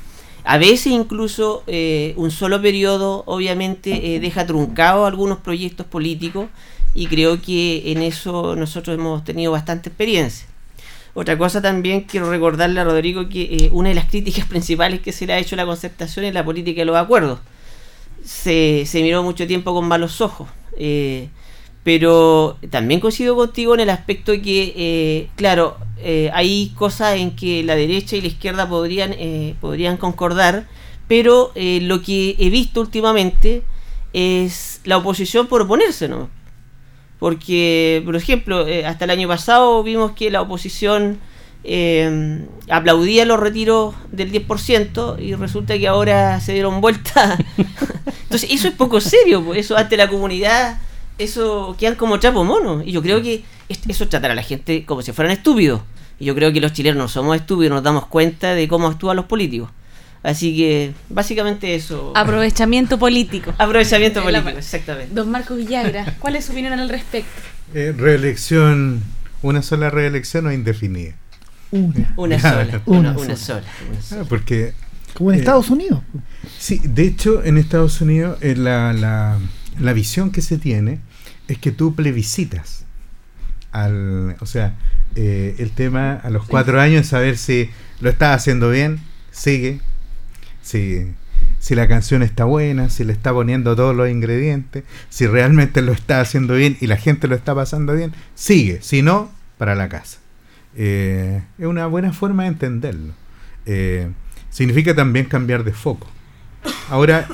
A veces incluso eh, un solo periodo obviamente eh, deja truncado algunos proyectos políticos y creo que en eso nosotros hemos tenido bastante experiencia. Otra cosa también quiero recordarle a Rodrigo que eh, una de las críticas principales que se le ha hecho a la concertación es la política de los acuerdos. Se, se miró mucho tiempo con malos ojos. Pero también coincido contigo en el aspecto que, claro, eh, hay cosas en que la derecha y la izquierda podrían, eh, podrían concordar, pero eh, lo que he visto últimamente es la oposición por oponerse, ¿no? Porque, por ejemplo, hasta el año pasado vimos que la oposición aplaudía los retiros del 10% y resulta que ahora se dieron vuelta. Entonces, eso es poco serio, pues eso ante la comunidad, eso quedan como chapo mono. Y yo creo que eso es tratar a la gente como si fueran estúpidos. Y yo creo que los chilenos no somos estúpidos, nos damos cuenta de cómo actúan los políticos. Así que básicamente eso. Aprovechamiento político. Aprovechamiento político, exactamente. Don Marcos Villagra, ¿cuál es su opinión al respecto? Eh, reelección, una sola reelección o indefinida. Una. Una sola. Una, sola. Ah, porque. Como en eh, Estados Unidos. Sí, de hecho, en Estados Unidos eh, la, la, la visión que se tiene es que tú plebiscitas. Al, o sea, eh, el tema a los cuatro años, saber si lo está haciendo bien, sigue. Si, si la canción está buena, si le está poniendo todos los ingredientes, si realmente lo está haciendo bien y la gente lo está pasando bien, sigue, si no, para la casa. Eh, es una buena forma de entenderlo. Eh, significa también cambiar de foco. Ahora,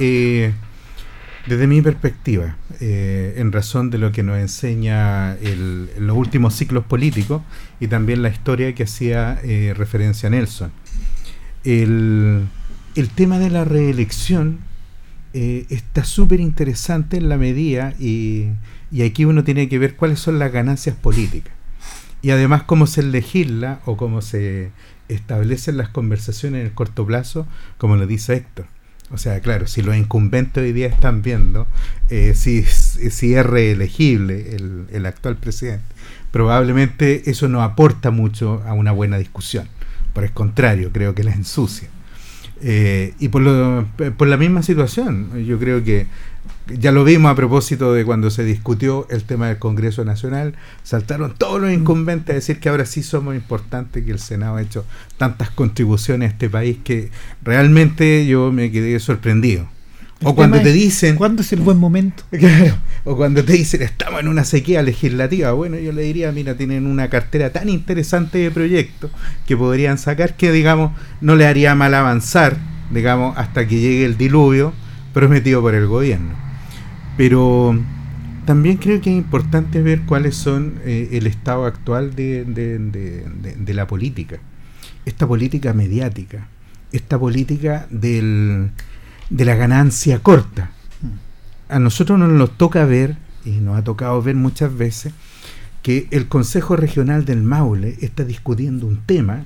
desde mi perspectiva, en razón de lo que nos enseña el, los últimos ciclos políticos y también la historia que hacía referencia a Nelson, el, el tema de la reelección eh, está súper interesante en la medida y, y, aquí uno tiene que ver cuáles son las ganancias políticas y además cómo se legisla o cómo se establecen las conversaciones en el corto plazo, como lo dice Héctor. O sea, claro, si los incumbentes hoy día están viendo eh, si, si es reelegible el, el actual presidente, probablemente eso no aporta mucho a una buena discusión. Por el contrario, creo que la ensucia. Eh, y por, lo, por la misma situación, yo creo que ya lo vimos a propósito de cuando se discutió el tema del Congreso Nacional, saltaron todos los incumbentes a decir que ahora sí somos importantes, que el Senado ha hecho tantas contribuciones a este país que realmente yo me quedé sorprendido. O cuando te dicen... ¿Cuándo es el buen momento? o cuando te dicen, estamos en una sequía legislativa. Bueno, yo le diría, mira, tienen una cartera tan interesante de proyectos que podrían sacar que, digamos, no le haría mal avanzar, digamos, hasta que llegue el diluvio prometido por el gobierno. Pero también creo que es importante ver cuáles son eh, el estado actual de, de la política. Esta política mediática, esta política del de la ganancia corta. A nosotros nos toca ver, y nos ha tocado ver muchas veces, que el Consejo Regional del Maule está discutiendo un tema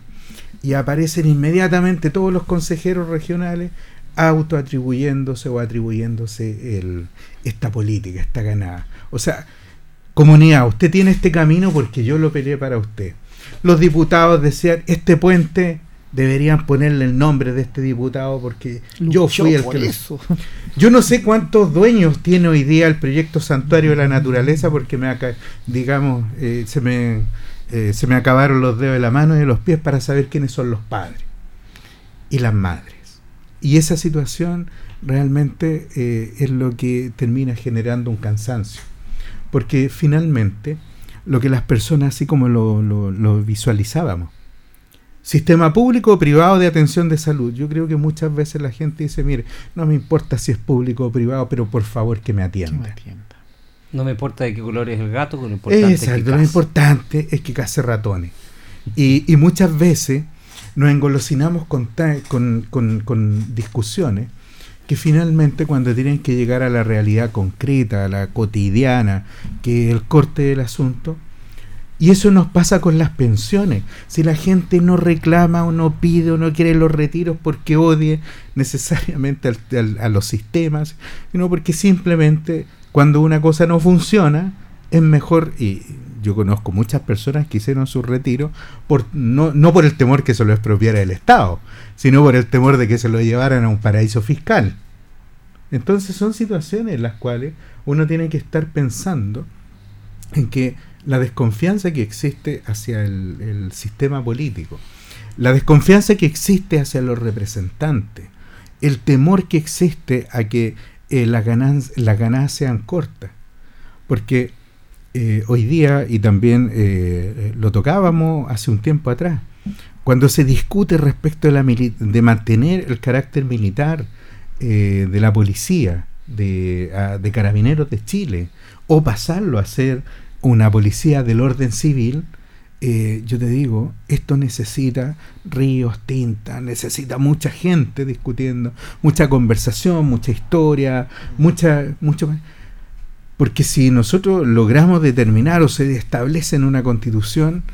y aparecen inmediatamente todos los consejeros regionales autoatribuyéndose o atribuyéndose el, esta política, esta ganada. O sea, comunidad, usted tiene este camino porque yo lo peleé para usted. Los diputados decían, este puente deberían ponerle el nombre de este diputado porque yo fui el que eso. Yo no sé cuántos dueños tiene hoy día el proyecto Santuario de la Naturaleza porque me digamos eh, se me eh, se me acabaron los dedos de la mano y de los pies para saber quiénes son los padres y las madres. Y esa situación realmente eh, es lo que termina generando un cansancio. Porque finalmente lo que las personas así como lo, lo visualizábamos, Sistema público o privado de atención de salud. Yo creo que muchas veces la gente dice, mire, no me importa si es público o privado, pero por favor que me atienda. No me importa de qué color es el gato, lo importante Exacto, es que lo importante es que case ratones. Y, y muchas veces nos engolosinamos con, con, con, con discusiones que finalmente cuando tienen que llegar a la realidad concreta, a la cotidiana, que el corte del asunto, y eso nos pasa con las pensiones. Si la gente no reclama o no pide o no quiere los retiros porque odie necesariamente a los sistemas, sino porque simplemente cuando una cosa no funciona, es mejor, y yo conozco muchas personas que hicieron su retiro por, no, no por el temor que se lo expropiara el Estado, sino por el temor de que se lo llevaran a un paraíso fiscal. Entonces son situaciones en las cuales uno tiene que estar pensando en que la desconfianza que existe hacia el, sistema político, la desconfianza que existe hacia los representantes, el temor que existe a que eh, las, ganancias, sean cortas. Porque eh, hoy día, y también eh, lo tocábamos hace un tiempo atrás, cuando se discute respecto de, la de mantener el carácter militar de la policía, de, de carabineros de Chile, o pasarlo a ser una policía del orden civil, eh, yo te digo, esto necesita ríos, tinta, necesita mucha gente discutiendo, mucha conversación, mucha historia, mucha, mucho Porque si nosotros logramos determinar o se establece en una constitución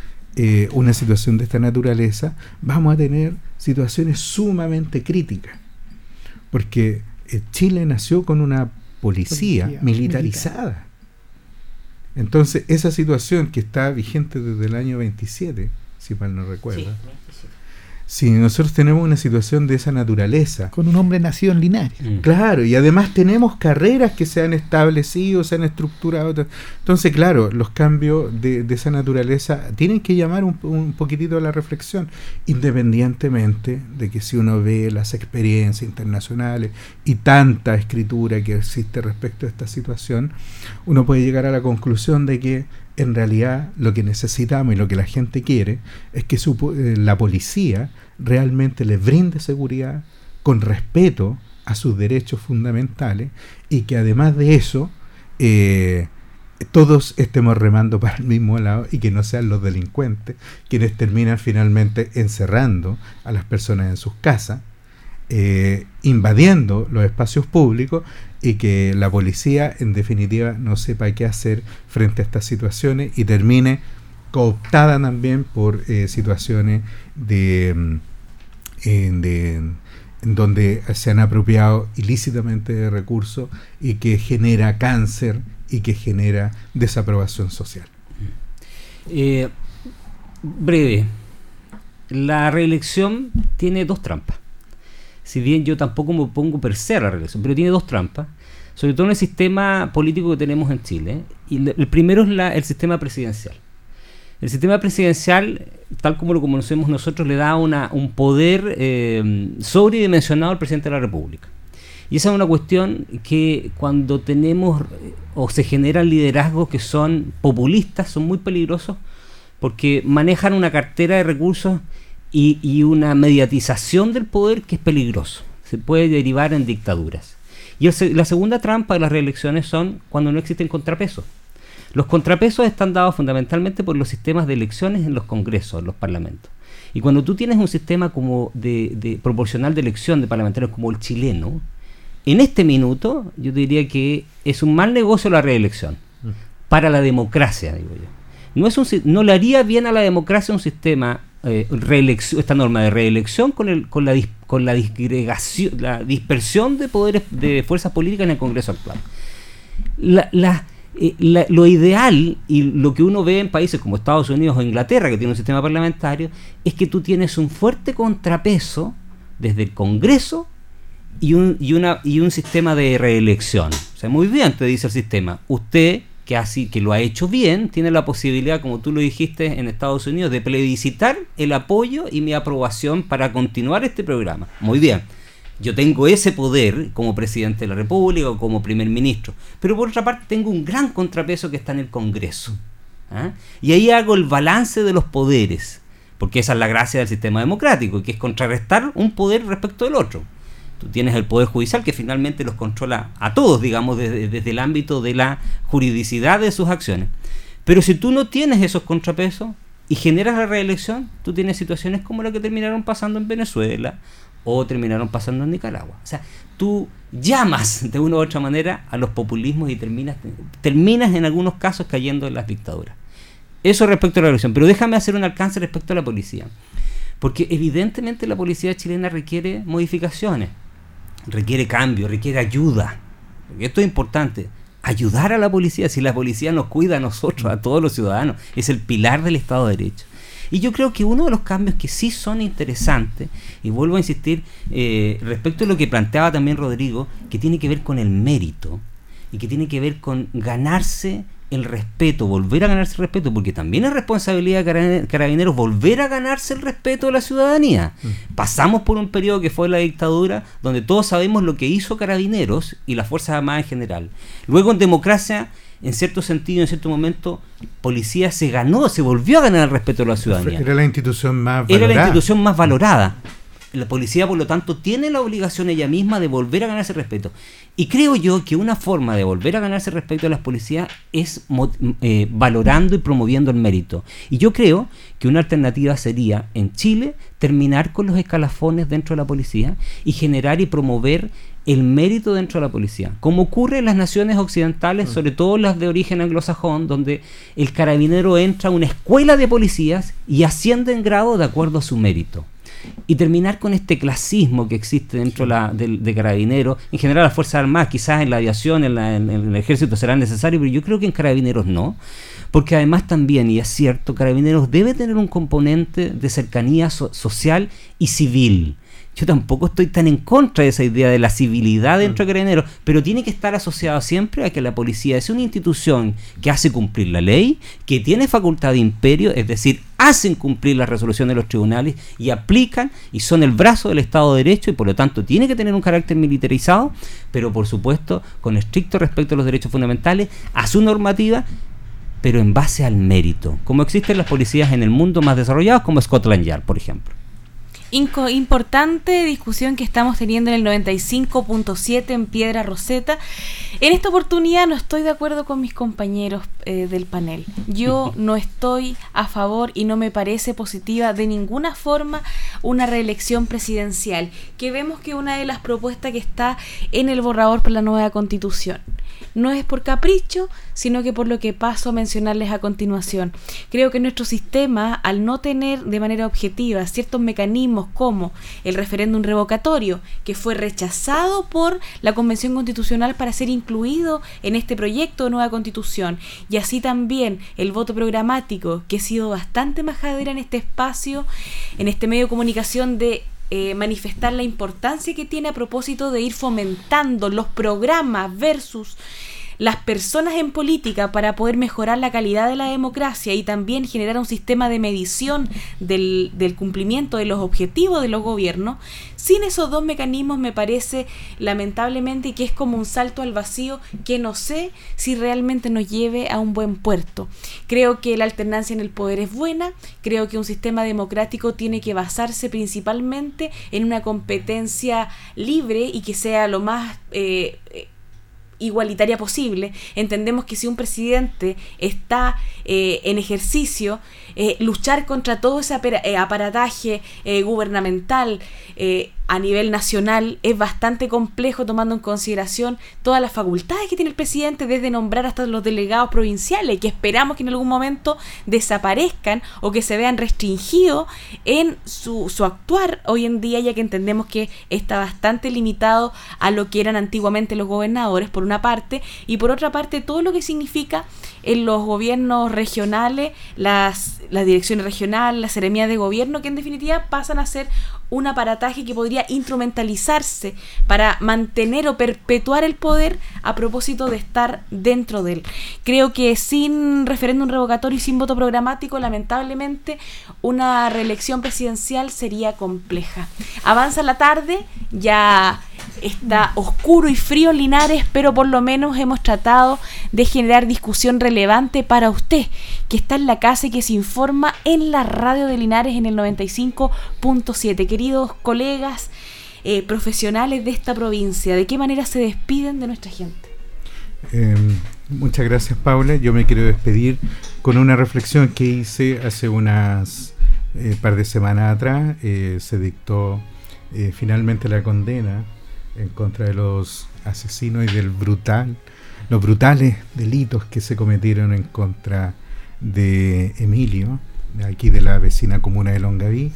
eh, una situación de esta naturaleza, vamos a tener situaciones sumamente críticas. Porque eh, Chile nació con una policía, militarizada. Entonces, esa situación que está vigente desde el año 27, si mal no recuerdo, si nosotros tenemos una situación de esa naturaleza. Con un hombre nacido en Linares. Mm. Claro, y además tenemos carreras que se han establecido, se han estructurado. Entonces, claro, los cambios de, esa naturaleza tienen que llamar un, un, poquitito a la reflexión, independientemente de que si uno ve las experiencias internacionales y tanta escritura que existe respecto a esta situación, uno puede llegar a la conclusión de que en realidad lo que necesitamos y lo que la gente quiere es que eh, la policía realmente les brinde seguridad con respeto a sus derechos fundamentales y que además de eso eh, todos estemos remando para el mismo lado y que no sean los delincuentes quienes terminan finalmente encerrando a las personas en sus casas, eh, invadiendo los espacios públicos y que la policía en definitiva no sepa qué hacer frente a estas situaciones y termine cooptada también por eh, situaciones de, mm, en, donde se han apropiado ilícitamente de recursos y que genera cáncer y que genera desaprobación social. Eh, breve, la reelección tiene dos trampas si bien yo tampoco me pongo per se a la reelección, pero tiene dos trampas, sobre todo en el sistema político que tenemos en Chile. Y el primero es la, el sistema presidencial. El sistema presidencial, tal como lo conocemos nosotros, le da una, un poder eh, sobredimensionado al presidente de la República. Y esa es una cuestión que cuando tenemos o se generan liderazgos que son populistas, son muy peligrosos porque manejan una cartera de recursos y, una mediatización del poder que es peligroso. Se puede derivar en dictaduras. Y la segunda trampa de las reelecciones son cuando no existen contrapesos. Los contrapesos están dados fundamentalmente por los sistemas de elecciones en los congresos, en los parlamentos. Y cuando tú tienes un sistema como de, proporcional de elección de parlamentarios como el chileno, en este minuto yo diría que es un mal negocio la reelección mm. para la democracia, digo yo. No, es un, no le haría bien a la democracia un sistema eh, esta norma de reelección con, el, con, la, con la, disgregación, la dispersión de poderes de fuerzas políticas en el Congreso actual. Eh, lo ideal y lo que uno ve en países como Estados Unidos o Inglaterra, que tiene un sistema parlamentario, es que tú tienes un fuerte contrapeso desde el Congreso y un, y una, y un sistema de reelección. O sea, muy bien, te dice el sistema, usted que, así, que lo ha hecho bien, tiene la posibilidad, como tú lo dijiste en Estados Unidos, de plebiscitar el apoyo y mi aprobación para continuar este programa. Muy bien. Yo tengo ese poder como presidente de la República o como primer ministro. Pero por otra parte tengo un gran contrapeso que está en el Congreso. ¿ah? Y ahí hago el balance de los poderes. Porque esa es la gracia del sistema democrático, que es contrarrestar un poder respecto del otro. Tú tienes el Poder Judicial que finalmente los controla a todos, digamos, desde, el ámbito de la juridicidad de sus acciones. Pero si tú no tienes esos contrapesos y generas la reelección, tú tienes situaciones como la que terminaron pasando en Venezuela o terminaron pasando en Nicaragua. O sea, tú llamas de una u otra manera a los populismos y terminas, terminas en algunos casos cayendo en las dictaduras. Eso respecto a la reelección. Pero déjame hacer un alcance respecto a la policía. Porque evidentemente la policía chilena requiere modificaciones requiere cambio, requiere ayuda. esto es importante. Ayudar a la policía, si la policía nos cuida a nosotros, a todos los ciudadanos, es el pilar del Estado de Derecho. Y yo creo que uno de los cambios que sí son interesantes, y vuelvo a insistir eh, respecto a lo que planteaba también Rodrigo, que tiene que ver con el mérito y que tiene que ver con ganarse el respeto, volver a ganarse el respeto, porque también es responsabilidad de carabineros volver a ganarse el respeto de la ciudadanía. Mm. Pasamos por un periodo que fue la dictadura, donde todos sabemos lo que hizo carabineros y las Fuerzas Armadas en general. Luego en democracia, en cierto sentido, en cierto momento, policía se ganó, se volvió a ganar el respeto de la ciudadanía. Era la institución más valorada. Era la institución más valorada. La policía, por lo tanto, tiene la obligación ella misma de volver a ganarse respeto. Y creo yo que una forma de volver a ganarse respeto a las policías es eh, valorando y promoviendo el mérito. Y yo creo que una alternativa sería en Chile terminar con los escalafones dentro de la policía y generar y promover el mérito dentro de la policía, como ocurre en las naciones occidentales, mm. sobre todo las de origen anglosajón, donde el carabinero entra a una escuela de policías y asciende en grado de acuerdo a su mérito y terminar con este clasismo que existe dentro de, Carabineros. En general, las Fuerzas Armadas, quizás en la aviación, en, el ejército serán necesarios, pero yo creo que en Carabineros no. porque además también, y es cierto, Carabineros debe tener un componente de cercanía social y civil yo tampoco estoy tan en contra de esa idea de la civilidad dentro de mm. Carabineros, pero tiene que estar asociado siempre a que la policía es una institución que hace cumplir la ley, que tiene facultad de imperio, es decir, hacen cumplir las resoluciones de los tribunales y aplican y son el brazo del Estado de Derecho y por lo tanto tiene que tener un carácter militarizado, pero por supuesto con estricto respeto a los derechos fundamentales, a su normativa pero en base al mérito, como existen las policías en el mundo más desarrollados, como Scotland Yard, por ejemplo importante discusión que estamos teniendo en el 95.7 en Piedra Roseta. En esta oportunidad no estoy de acuerdo con mis compañeros eh, del panel. Yo no estoy a favor y no me parece positiva de ninguna forma una reelección presidencial, que vemos que una de las propuestas que está en el borrador para la nueva constitución no es por capricho, sino que por lo que paso a mencionarles a continuación. Creo que nuestro sistema, al no tener de manera objetiva ciertos mecanismos como el referéndum revocatorio, que fue rechazado por la Convención Constitucional para ser incluido en este proyecto de nueva constitución, y así también el voto programático, que ha sido bastante majadera en este espacio, en este medio de comunicación de eh, manifestar la importancia que tiene a propósito de ir fomentando los programas versus las personas en política para poder mejorar la calidad de la democracia y también generar un sistema de medición del, cumplimiento de los objetivos de los gobiernos, sin esos dos mecanismos me parece lamentablemente que es como un salto al vacío que no sé si realmente nos lleve a un buen puerto. Creo que la alternancia en el poder es buena, creo que un sistema democrático tiene que basarse principalmente en una competencia libre y que sea lo más... Eh, igualitaria posible. Entendemos que si un presidente está eh, en ejercicio, eh, luchar contra todo ese eh, aparataje gubernamental a nivel nacional es bastante complejo tomando en consideración todas las facultades que tiene el presidente desde nombrar hasta los delegados provinciales que esperamos que en algún momento desaparezcan o que se vean restringidos en su, su actuar. Hoy en día ya que entendemos que está bastante limitado a lo que eran antiguamente los gobernadores por una parte y por otra parte todo lo que significa en los gobiernos regionales, las, las direcciones regionales, las seremías de gobierno, que en definitiva pasan a ser un aparataje que podría instrumentalizarse para mantener o perpetuar el poder a propósito de estar dentro de él. Creo que sin referéndum revocatorio y sin voto programático, lamentablemente, una reelección presidencial sería compleja. Avanza la tarde, ya está oscuro y frío Linares, pero por lo menos hemos tratado de generar discusión relevante para usted, que está en la casa y que se informa en la radio de Linares en el 95.7. Queridos colegas eh, profesionales de esta provincia, ¿de qué manera se despiden de nuestra gente? Em, muchas gracias Paula, yo me quiero despedir con una reflexión que hice hace unas eh, par de semanas atrás, eh, se dictó finalmente la condena en contra de los asesinos y del brutal, los brutales delitos que se cometieron en contra de Emilio, aquí de la vecina comuna de Longaví,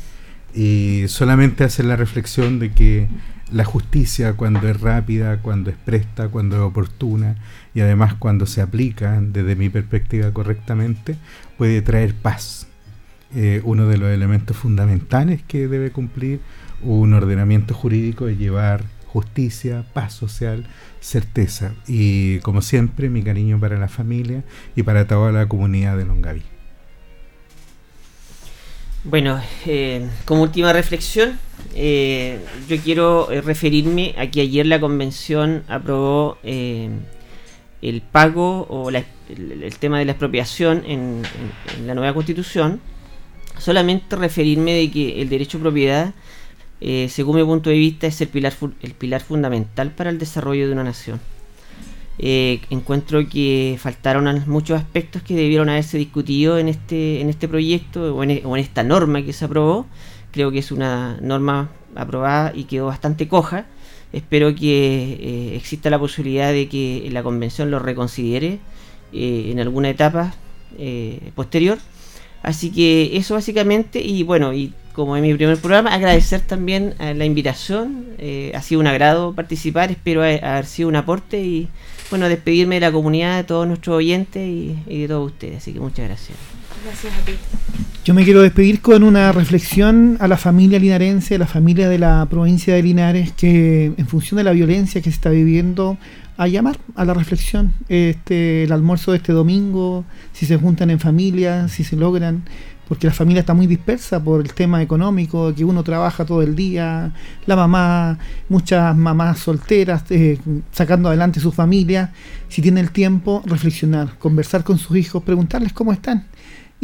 y solamente hacer la reflexión de que la justicia cuando es rápida, cuando es presta, cuando es oportuna y además cuando se aplica desde mi perspectiva correctamente, puede traer paz. Eh, uno de los elementos fundamentales que debe cumplir un ordenamiento jurídico es llevar justicia, paz social, certeza. Y como siempre, mi cariño para la familia y para toda la comunidad de Longaví. Bueno, eh, como última reflexión, eh, yo quiero eh, referirme a que ayer la convención aprobó el pago o el, tema de la expropiación en, la nueva constitución. Solamente referirme de que el derecho a propiedad eh, según mi punto de vista, es el pilar, el pilar fundamental para el desarrollo de una nación. Eh, encuentro que faltaron muchos aspectos que debieron haberse discutido en este, en este proyecto o en, esta norma que se aprobó. Creo que es una norma aprobada y quedó bastante coja. Espero que eh, exista la posibilidad de que la convención lo reconsidere en alguna etapa posterior. Así que eso básicamente, y bueno, y como en mi primer programa, agradecer también la invitación. Eh, ha sido un agrado participar, espero haber sido un aporte y bueno, despedirme de la comunidad, de todos nuestros oyentes y, y de todos ustedes. Así que muchas gracias. Gracias a ti. Yo me quiero despedir con una reflexión a la familia linarense, a la familia de la provincia de Linares, que en función de la violencia que se está viviendo, a llamar a la reflexión. Este, el almuerzo de este domingo, si se juntan en familia, si se logran, porque la familia está muy dispersa por el tema económico, que uno trabaja todo el día, la mamá, muchas mamás solteras, eh, sacando adelante su familia, si tienen el tiempo, reflexionar, conversar con sus hijos, preguntarles cómo están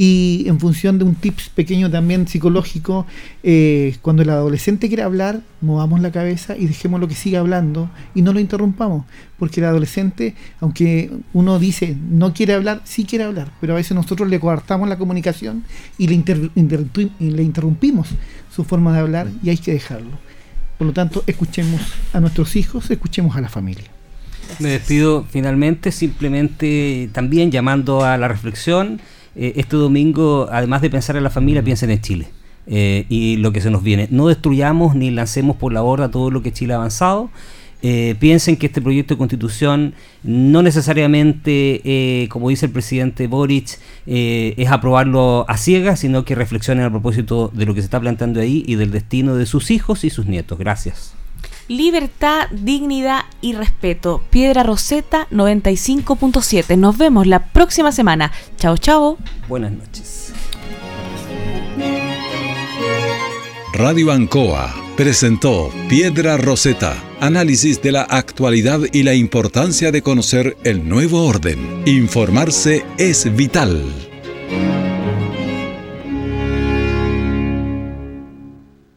y en función de un tips pequeño también psicológico, eh, cuando el adolescente quiere hablar, movamos la cabeza y dejemos lo que siga hablando y no lo interrumpamos, porque el adolescente, aunque uno dice no quiere hablar, sí quiere hablar, pero a veces nosotros le coartamos la comunicación y le, y le interrumpimos su forma de hablar y hay que dejarlo. Por lo tanto, escuchemos a nuestros hijos, escuchemos a la familia. Me despido finalmente, simplemente también llamando a la reflexión eh, este domingo, además de pensar en la familia, piensen en Chile. Eh, y lo que se nos viene. No destruyamos ni lancemos por la borda todo lo que Chile ha avanzado. Eh, piensen que este proyecto de constitución no necesariamente, como dice el presidente Boric, es aprobarlo a ciegas, sino que reflexionen a propósito de lo que se está planteando ahí y del destino de sus hijos y sus nietos. Gracias. Libertad, dignidad y respeto. Piedra Roseta 95.7. Nos vemos la próxima semana. Chao, chao. Buenas noches. Radio Ancoa presentó Piedra Roseta, análisis de la actualidad y la importancia de conocer el nuevo orden. Informarse es vital.